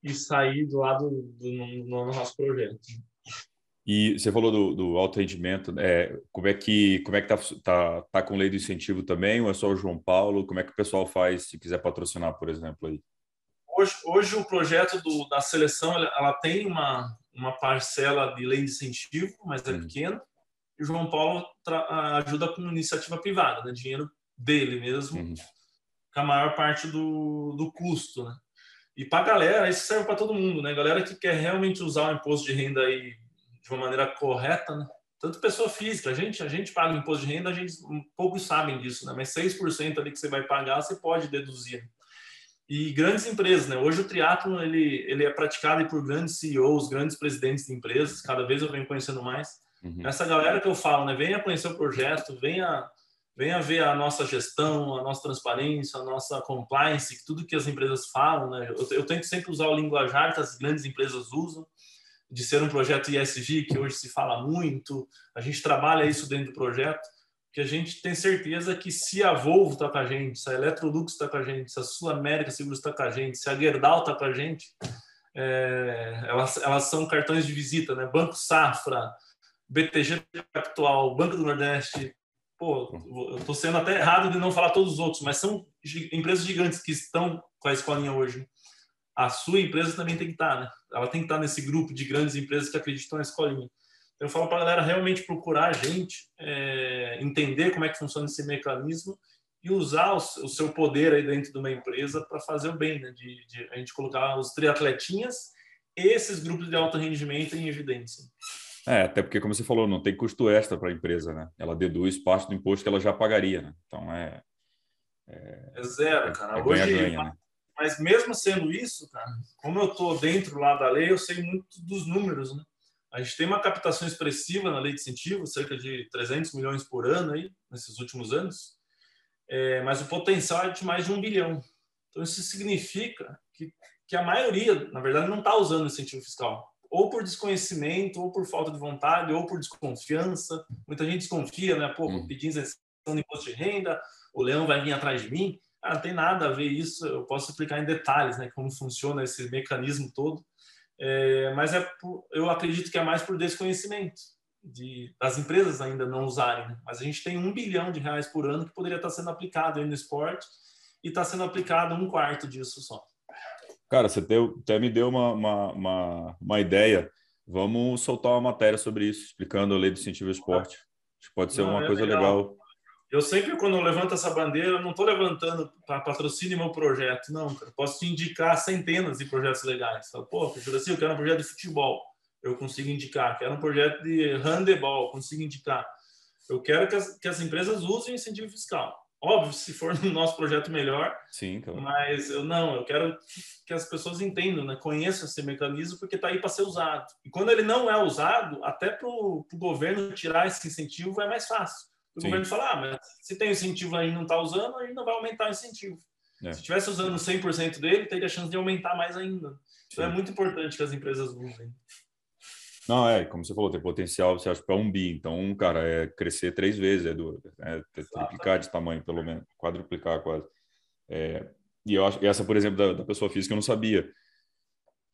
e sair do lado do, do, do nosso projeto. E você falou do, do alto rendimento, é, como é que como é que tá, tá, tá com lei do incentivo também, ou é só o João Paulo? Como é que o pessoal faz se quiser patrocinar, por exemplo, aí? Hoje, hoje o projeto do, da seleção ela, ela, tem uma, uma parcela de lei de incentivo, mas é uhum. pequena. E o João Paulo ajuda com iniciativa privada, né? dinheiro dele mesmo, uhum. com a maior parte do, do custo. Né? E para a galera, isso serve para todo mundo, né? Galera que quer realmente usar o imposto de renda aí de uma maneira correta, né? Tanto pessoa física, a gente, a gente paga imposto de renda, a gente poucos sabem disso, né? Mas 6% ali que você vai pagar, você pode deduzir e grandes empresas, né? Hoje o triatlo ele ele é praticado por grandes CEOs, grandes presidentes de empresas. Cada vez eu venho conhecendo mais. Uhum. Essa galera que eu falo, né? Venha conhecer o projeto, venha venha ver a nossa gestão, a nossa transparência, a nossa compliance, tudo que as empresas falam, né? Eu, eu tento sempre usar o linguajar que as grandes empresas usam. de ser um projeto ISG, que hoje se fala muito, a gente trabalha isso dentro do projeto, que a gente tem certeza que se a Volvo está com a gente, se a Electrolux está com a gente, se a Sul América Seguros está com a gente, se a Gerdau está com a gente, é, elas, elas são cartões de visita, né? Banco Safra, BTG Pactual, Banco do Nordeste. Pô, eu estou sendo até errado de não falar todos os outros, mas são empresas gigantes que estão com a escolinha hoje. A sua empresa também tem que estar, né? Ela tem que estar nesse grupo de grandes empresas que acreditam na escolinha. Então, eu falo para a galera realmente procurar a gente, é, entender como é que funciona esse mecanismo e usar o, o seu poder aí dentro de uma empresa para fazer o bem, né? De, de, a gente colocar os triatletinhas e esses grupos de alto rendimento em evidência. É, até porque, como você falou, não tem custo extra para a empresa, né? Ela deduz parte do imposto que ela já pagaria, né? Então é. É, é zero, cara. É Hoje, ganha, ganha, né? Mas mesmo sendo isso, cara, como eu estou dentro lá da lei, eu sei muito dos números, né? A gente tem uma captação expressiva na lei de incentivo, cerca de 300 milhões por ano aí, nesses últimos anos é, mas o potencial é de mais de um bilhão. Então, isso significa que, que a maioria, na verdade, não está usando o incentivo fiscal. Ou por desconhecimento, ou por falta de vontade, ou por desconfiança. Muita gente desconfia, né? Pô, hum. pedindo isenção de imposto de renda, o leão vai vir atrás de mim. Ah, não tem nada a ver isso, eu posso explicar em detalhes né, como funciona esse mecanismo todo. É, mas é por, eu acredito que é mais por desconhecimento de, das empresas ainda não usarem. Né? Mas a gente tem um bilhão de reais por ano que poderia estar sendo aplicado aí no esporte e está sendo aplicado um quarto disso só. Cara, você deu, até me deu uma, uma, uma, uma, ideia. Vamos soltar uma matéria sobre isso, explicando a lei do incentivo ao esporte. Acho que pode ser não, uma é coisa legal. legal. Eu sempre, quando eu levanto essa bandeira, não estou levantando para patrocínio meu projeto, não, cara. Posso te indicar centenas de projetos legais. Fala, pô, assim, eu quero um projeto de futebol eu consigo indicar. Quero um projeto de handebol, consigo indicar. Eu quero que as, que as empresas usem incentivo fiscal. Óbvio, se for no nosso projeto melhor. Sim, claro. Mas eu não, eu quero que as pessoas entendam, né? conheçam esse mecanismo porque está aí para ser usado. E quando ele não é usado, até para o governo tirar esse incentivo é mais fácil. O Sim. governo fala, ah, mas se tem incentivo aí e não está usando, aí não vai aumentar o incentivo. É. Se estivesse usando 100% dele, teria chance de aumentar mais ainda. Então é muito importante que as empresas usem. Não, é, como você falou, tem potencial, você acha, para um bi. Então, cara, é crescer três vezes, é, do, é triplicar de tamanho, pelo menos, quadruplicar quase. É, e eu acho, essa, por exemplo, da, da, pessoa física, eu não sabia.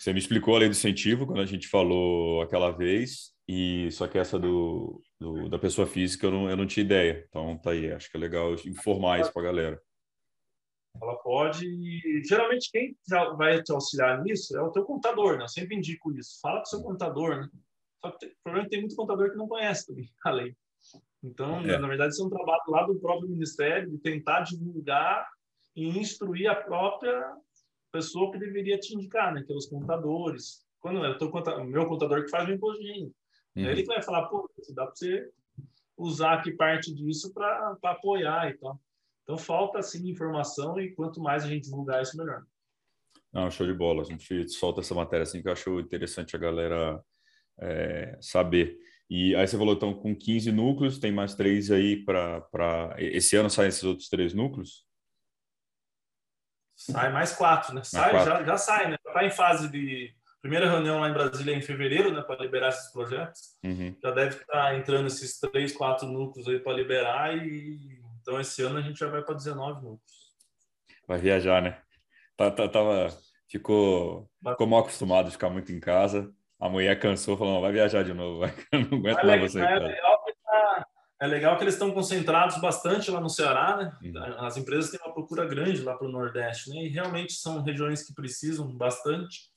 Você me explicou a lei do incentivo quando a gente falou aquela vez, e só que essa do, do da pessoa física eu não, eu não tinha ideia. Então, tá aí, acho que é legal informar isso para a galera. Ela pode. Geralmente, quem vai te auxiliar nisso é o teu contador, né? Eu sempre indico isso. Fala com o seu contador, né? Só que o problema é que tem muito contador que não conhece também a lei. Então, é. na verdade, isso é um trabalho lá do próprio Ministério de tentar divulgar e instruir a própria pessoa que deveria te indicar, né? Que é os contadores. Quando eu tô o meu contador que faz o imposto de renda. Uhum. Ele vai falar, pô, dá para você usar aqui parte disso para apoiar e tal. Então falta sim informação e quanto mais a gente divulgar isso, melhor. Não, show de bola. A gente solta essa matéria assim que eu acho interessante a galera é, saber. E aí você falou, então, com 15 núcleos, tem mais três aí para. Esse ano saem esses outros três núcleos? Sai mais quatro, né? Sai, quatro. Já, já sai, né? Está em fase de. Primeira reunião lá em Brasília em fevereiro, né? Para liberar esses projetos. Uhum. Já deve estar entrando esses três, quatro núcleos aí para liberar e então, esse ano a gente já vai para 19 núcleos. Vai viajar, né? Tá, tá, tava, ficou, ficou mal acostumado a ficar muito em casa. A mulher cansou, falou, vai viajar de novo, vai. não aguento mais você. Tá, é legal que eles estão concentrados bastante lá no Ceará, né? Uhum. As empresas têm uma procura grande lá para o Nordeste, né? E realmente são regiões que precisam bastante.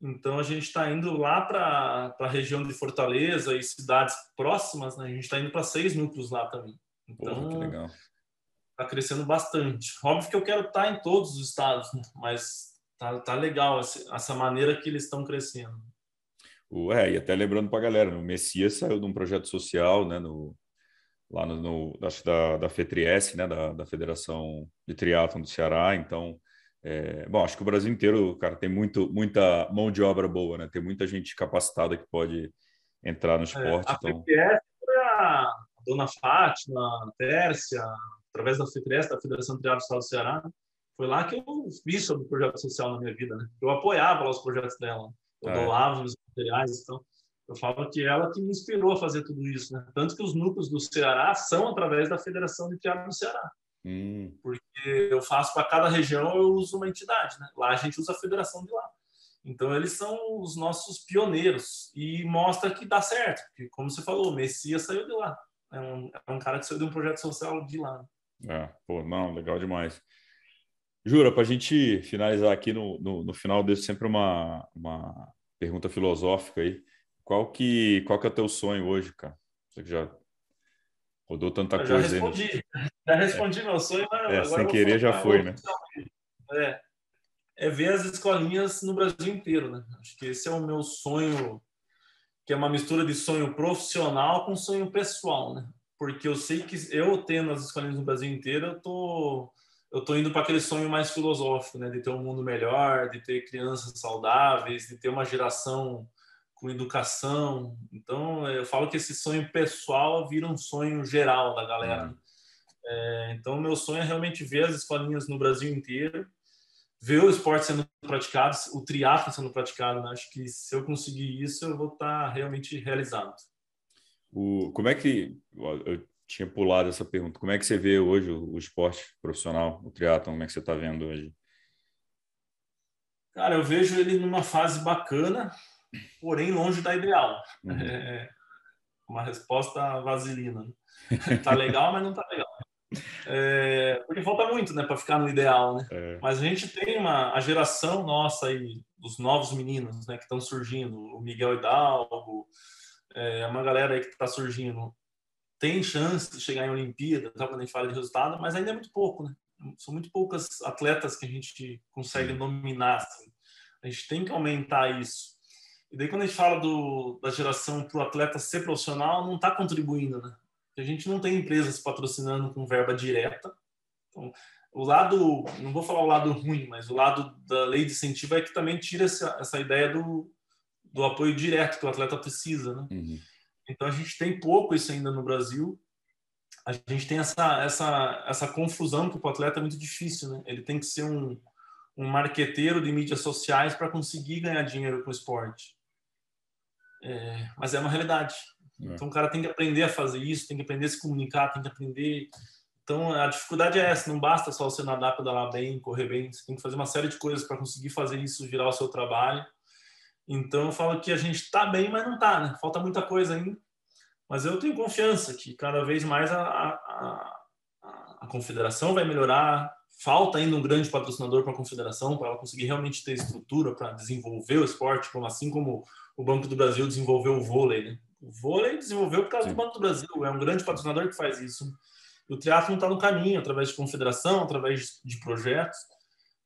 Então a gente está indo lá para a região de Fortaleza e cidades próximas, né? A gente está indo para seis núcleos lá também. Então, está crescendo bastante. Óbvio que eu quero estar tá em todos os estados, né? mas tá, tá legal essa, essa maneira que eles estão crescendo. É, e até lembrando para a galera, o Messias saiu de um projeto social, né, no, lá no, no da, da FETRIES, né, da, da Federação de Triatlon do Ceará, então, é, bom, acho que o Brasil inteiro, cara, tem muito, muita mão de obra boa, né, tem muita gente capacitada que pode entrar no é, esporte. É, a então... FETRIES a, Dona Fátima, Tércia, através da FITRES, da Federação Trial do Estado do Ceará, foi lá que eu vi sobre o projeto social na minha vida. Né? Eu apoiava lá os projetos dela. Eu é. doava os materiais, então eu falo que ela que me inspirou a fazer tudo isso, né? Tanto que os núcleos do Ceará são através da Federação de Teatro do Ceará. Hum. Porque eu faço para cada região, eu uso uma entidade, né? Lá a gente usa a federação de lá. Então eles são os nossos pioneiros e mostra que dá certo, porque como você falou, o Messias saiu de lá. É um, é um cara que saiu de um projeto social de lá. É, pô, não, legal demais. Jura, para a gente finalizar aqui no, no, no final, deixo sempre uma, uma pergunta filosófica aí. Qual que, qual que é o teu sonho hoje, cara? Você que já rodou tanta eu coisa já respondi, aí. Né? Já respondi é. meu sonho, mas é, sem querer já foi, né? É, é ver as escolinhas no Brasil inteiro, né? Acho que esse é o meu sonho, que é uma mistura de sonho profissional com sonho pessoal, né? Porque eu sei que eu tendo as escolinhas no Brasil inteiro, eu tô eu tô indo para aquele sonho mais filosófico, né? De ter um mundo melhor, de ter crianças saudáveis, de ter uma geração com educação. Então, eu falo que esse sonho pessoal vira um sonho geral da galera. Uhum. É, então, meu sonho é realmente ver as escolinhas no Brasil inteiro, ver o esporte sendo praticado, o triatlo sendo praticado. Né? Acho que se eu conseguir isso, eu vou estar realmente realizado. O, como é que eu tinha pulado essa pergunta? Como é que você vê hoje o, o esporte profissional, o triatlo? Como é que você está vendo hoje? Cara, eu vejo ele numa fase bacana, porém longe da ideal. Uhum. É uma resposta vaselina. Né? Tá legal, mas não tá legal. É, porque falta muito, né, para ficar no ideal, né? É. Mas a gente tem uma a geração nossa aí dos novos meninos, né, que estão surgindo, o Miguel Hidalgo, é uma galera aí que está surgindo, tem chance de chegar em Olimpíada, tá, quando a gente fala de resultado, mas ainda é muito pouco, né? São muito poucas atletas que a gente consegue dominar. Assim. A gente tem que aumentar isso. E daí quando a gente fala do, da geração para o atleta ser profissional, não está contribuindo, né? A gente não tem empresas patrocinando com verba direta. Então, o lado, não vou falar o lado ruim, mas o lado da lei de incentivo é que também tira essa, essa ideia do, do apoio direto que o atleta precisa, né? Uhum. Então a gente tem pouco isso ainda no Brasil. A gente tem essa essa essa confusão que o atleta é muito difícil, né? Ele tem que ser um um marqueteiro de mídias sociais para conseguir ganhar dinheiro com o esporte. É, mas é uma realidade. É. Então o cara tem que aprender a fazer isso, tem que aprender a se comunicar, tem que aprender. Então a dificuldade é essa, não basta só você nadar, pedalar bem, correr bem, você tem que fazer uma série de coisas para conseguir fazer isso virar o seu trabalho. Então eu falo que a gente está bem, mas não está, né? Falta muita coisa ainda. Mas eu tenho confiança que cada vez mais a, a, a, a confederação vai melhorar. Falta ainda um grande patrocinador para a confederação, para ela conseguir realmente ter estrutura para desenvolver o esporte, assim como o Banco do Brasil desenvolveu o vôlei. Né? O vôlei desenvolveu por causa Sim. do Banco do Brasil, é um grande patrocinador que faz isso. E o triatlo está no caminho, através de confederação, através de projetos,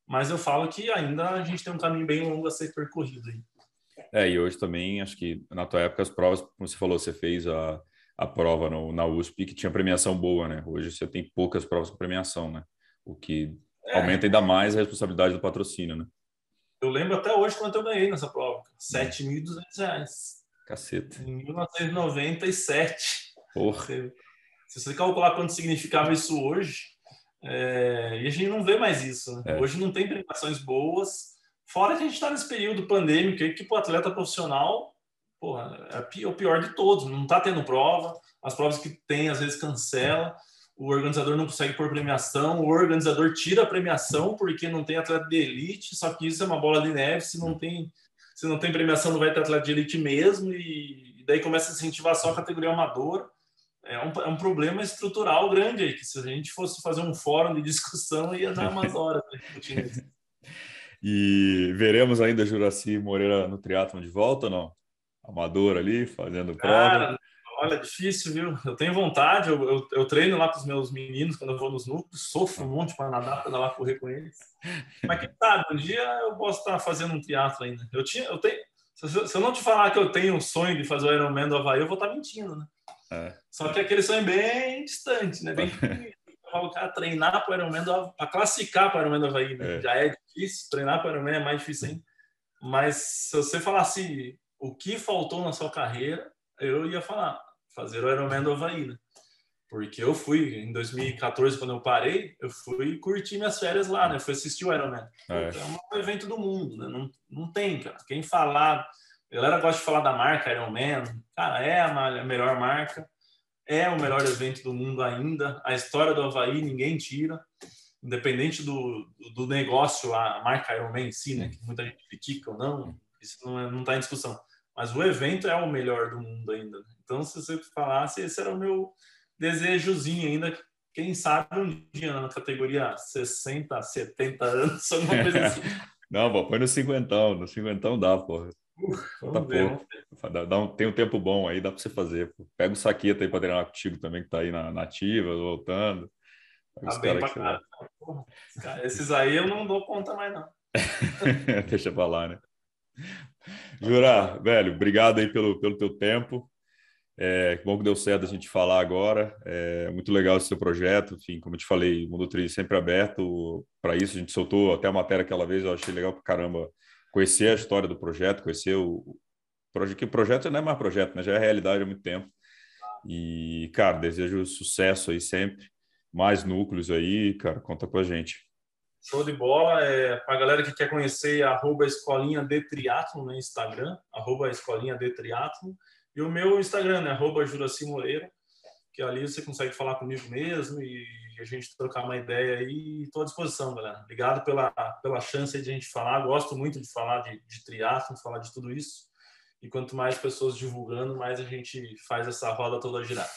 mas eu falo que ainda a gente tem um caminho bem longo a ser percorrido. Aí. É, e hoje também, acho que na tua época as provas, como você falou, você fez a, a prova no, na USP que tinha premiação boa, né? Hoje você tem poucas provas com premiação, né? O que é. aumenta ainda mais a responsabilidade do patrocínio, né? Eu lembro até hoje quanto eu ganhei nessa prova. R$ 7.200. Caceta. Em 1997. Porra. Se você calcular quanto significava isso hoje, é... e a gente não vê mais isso. Né? É. Hoje não tem premiações boas. Fora que a gente está nesse período pandêmico aí, que para o atleta profissional, porra, é o pior de todos. Não está tendo prova. As provas que tem, às vezes, cancela o organizador não consegue pôr premiação, o organizador tira a premiação porque não tem atleta de elite, só que isso é uma bola de neve, se não tem, se não tem premiação não vai ter atleta de elite mesmo, e, daí começa a incentivar só a categoria amadora. É um, é um problema estrutural grande aí, que se a gente fosse fazer um fórum de discussão, ia dar umas horas discutindo isso. E veremos ainda Juraci Moreira no triatlon de volta ou não? Amador ali, fazendo prova. Cara, Olha, difícil, viu? Eu tenho vontade, eu, eu, eu treino lá com os meus meninos quando eu vou nos núcleos, sofro um monte para nadar, para lá correr com eles. Mas quem sabe, um dia eu posso estar fazendo um teatro ainda. Eu tinha, eu tenho, se eu não te falar que eu tenho o sonho de fazer o Ironman do Havaí, eu vou estar mentindo, né? É. Só que aquele sonho é bem distante, né? Bem eu falo, cara, treinar para o Ironman do Havaí, para classificar para o Ironman do Havaí, né? é. já é difícil, treinar para o Ironman é mais difícil ainda. Mas se você falasse o que faltou na sua carreira, eu ia falar, fazer o Ironman do Havaí, né? Porque eu fui, em 2014, quando eu parei, eu fui curtir minhas férias lá, né? Fui assistir o Ironman. É. é um evento do mundo, né? Não, não tem, cara. Quem falar... A galera gosta de falar da marca Ironman. Cara, é a melhor marca. É o melhor evento do mundo ainda. A história do Havaí ninguém tira. Independente do, do negócio, a marca Ironman em si, né? Que muita gente critica ou não. Isso não está é, em discussão. Mas o evento é o melhor do mundo ainda. Então, se você falasse, esse era o meu desejozinho ainda. Quem sabe um dia na categoria 60, 70 anos, alguma coisa assim. Não, pô, põe no cinquentão. No cinquentão dá, porra. Uh, tá ver, dá, dá um, tem um tempo bom aí, dá para você fazer. Pô. Pega o Saqueta aí para treinar contigo também, que tá aí na, nativa, voltando. Tá bem pra cara. Esses aí eu não dou conta mais, não. Deixa pra lá, né? Jura, velho, obrigado aí pelo, pelo teu tempo. É, que bom que deu certo a gente falar agora. É muito legal esse seu projeto. Enfim, como eu te falei, o Mundo Tri sempre aberto para isso. A gente soltou até a matéria aquela vez, eu achei legal para caramba conhecer a história do projeto, conhecer o projeto, que o projeto não é mais projeto, né? já é realidade há muito tempo. E, cara, desejo sucesso aí sempre. Mais núcleos aí, cara, conta com a gente. Show de bola. É, para a galera que quer conhecer, arroba Escolinha de no Instagram, arroba Escolinha de. E o meu Instagram, né? arroba Juraci Moreira, que ali você consegue falar comigo mesmo e a gente trocar uma ideia aí. Estou à disposição, galera. Obrigado pela, pela chance de a gente falar. Gosto muito de falar de, de falar de tudo isso. E quanto mais pessoas divulgando, mais a gente faz essa roda toda girar.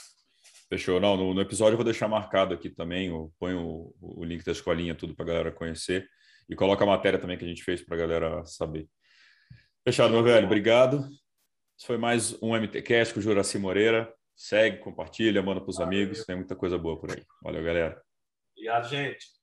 Fechou. Não, no, no episódio eu vou deixar marcado aqui também, eu ponho o, o link da escolinha, tudo para a galera conhecer. E coloca a matéria também que a gente fez para a galera saber. Fechado, meu velho. Obrigado. Esse foi mais um MTCast com o Juraci Moreira. Segue, compartilha, manda para os amigos. Tem muita coisa boa por aí. Valeu, galera. Obrigado, gente.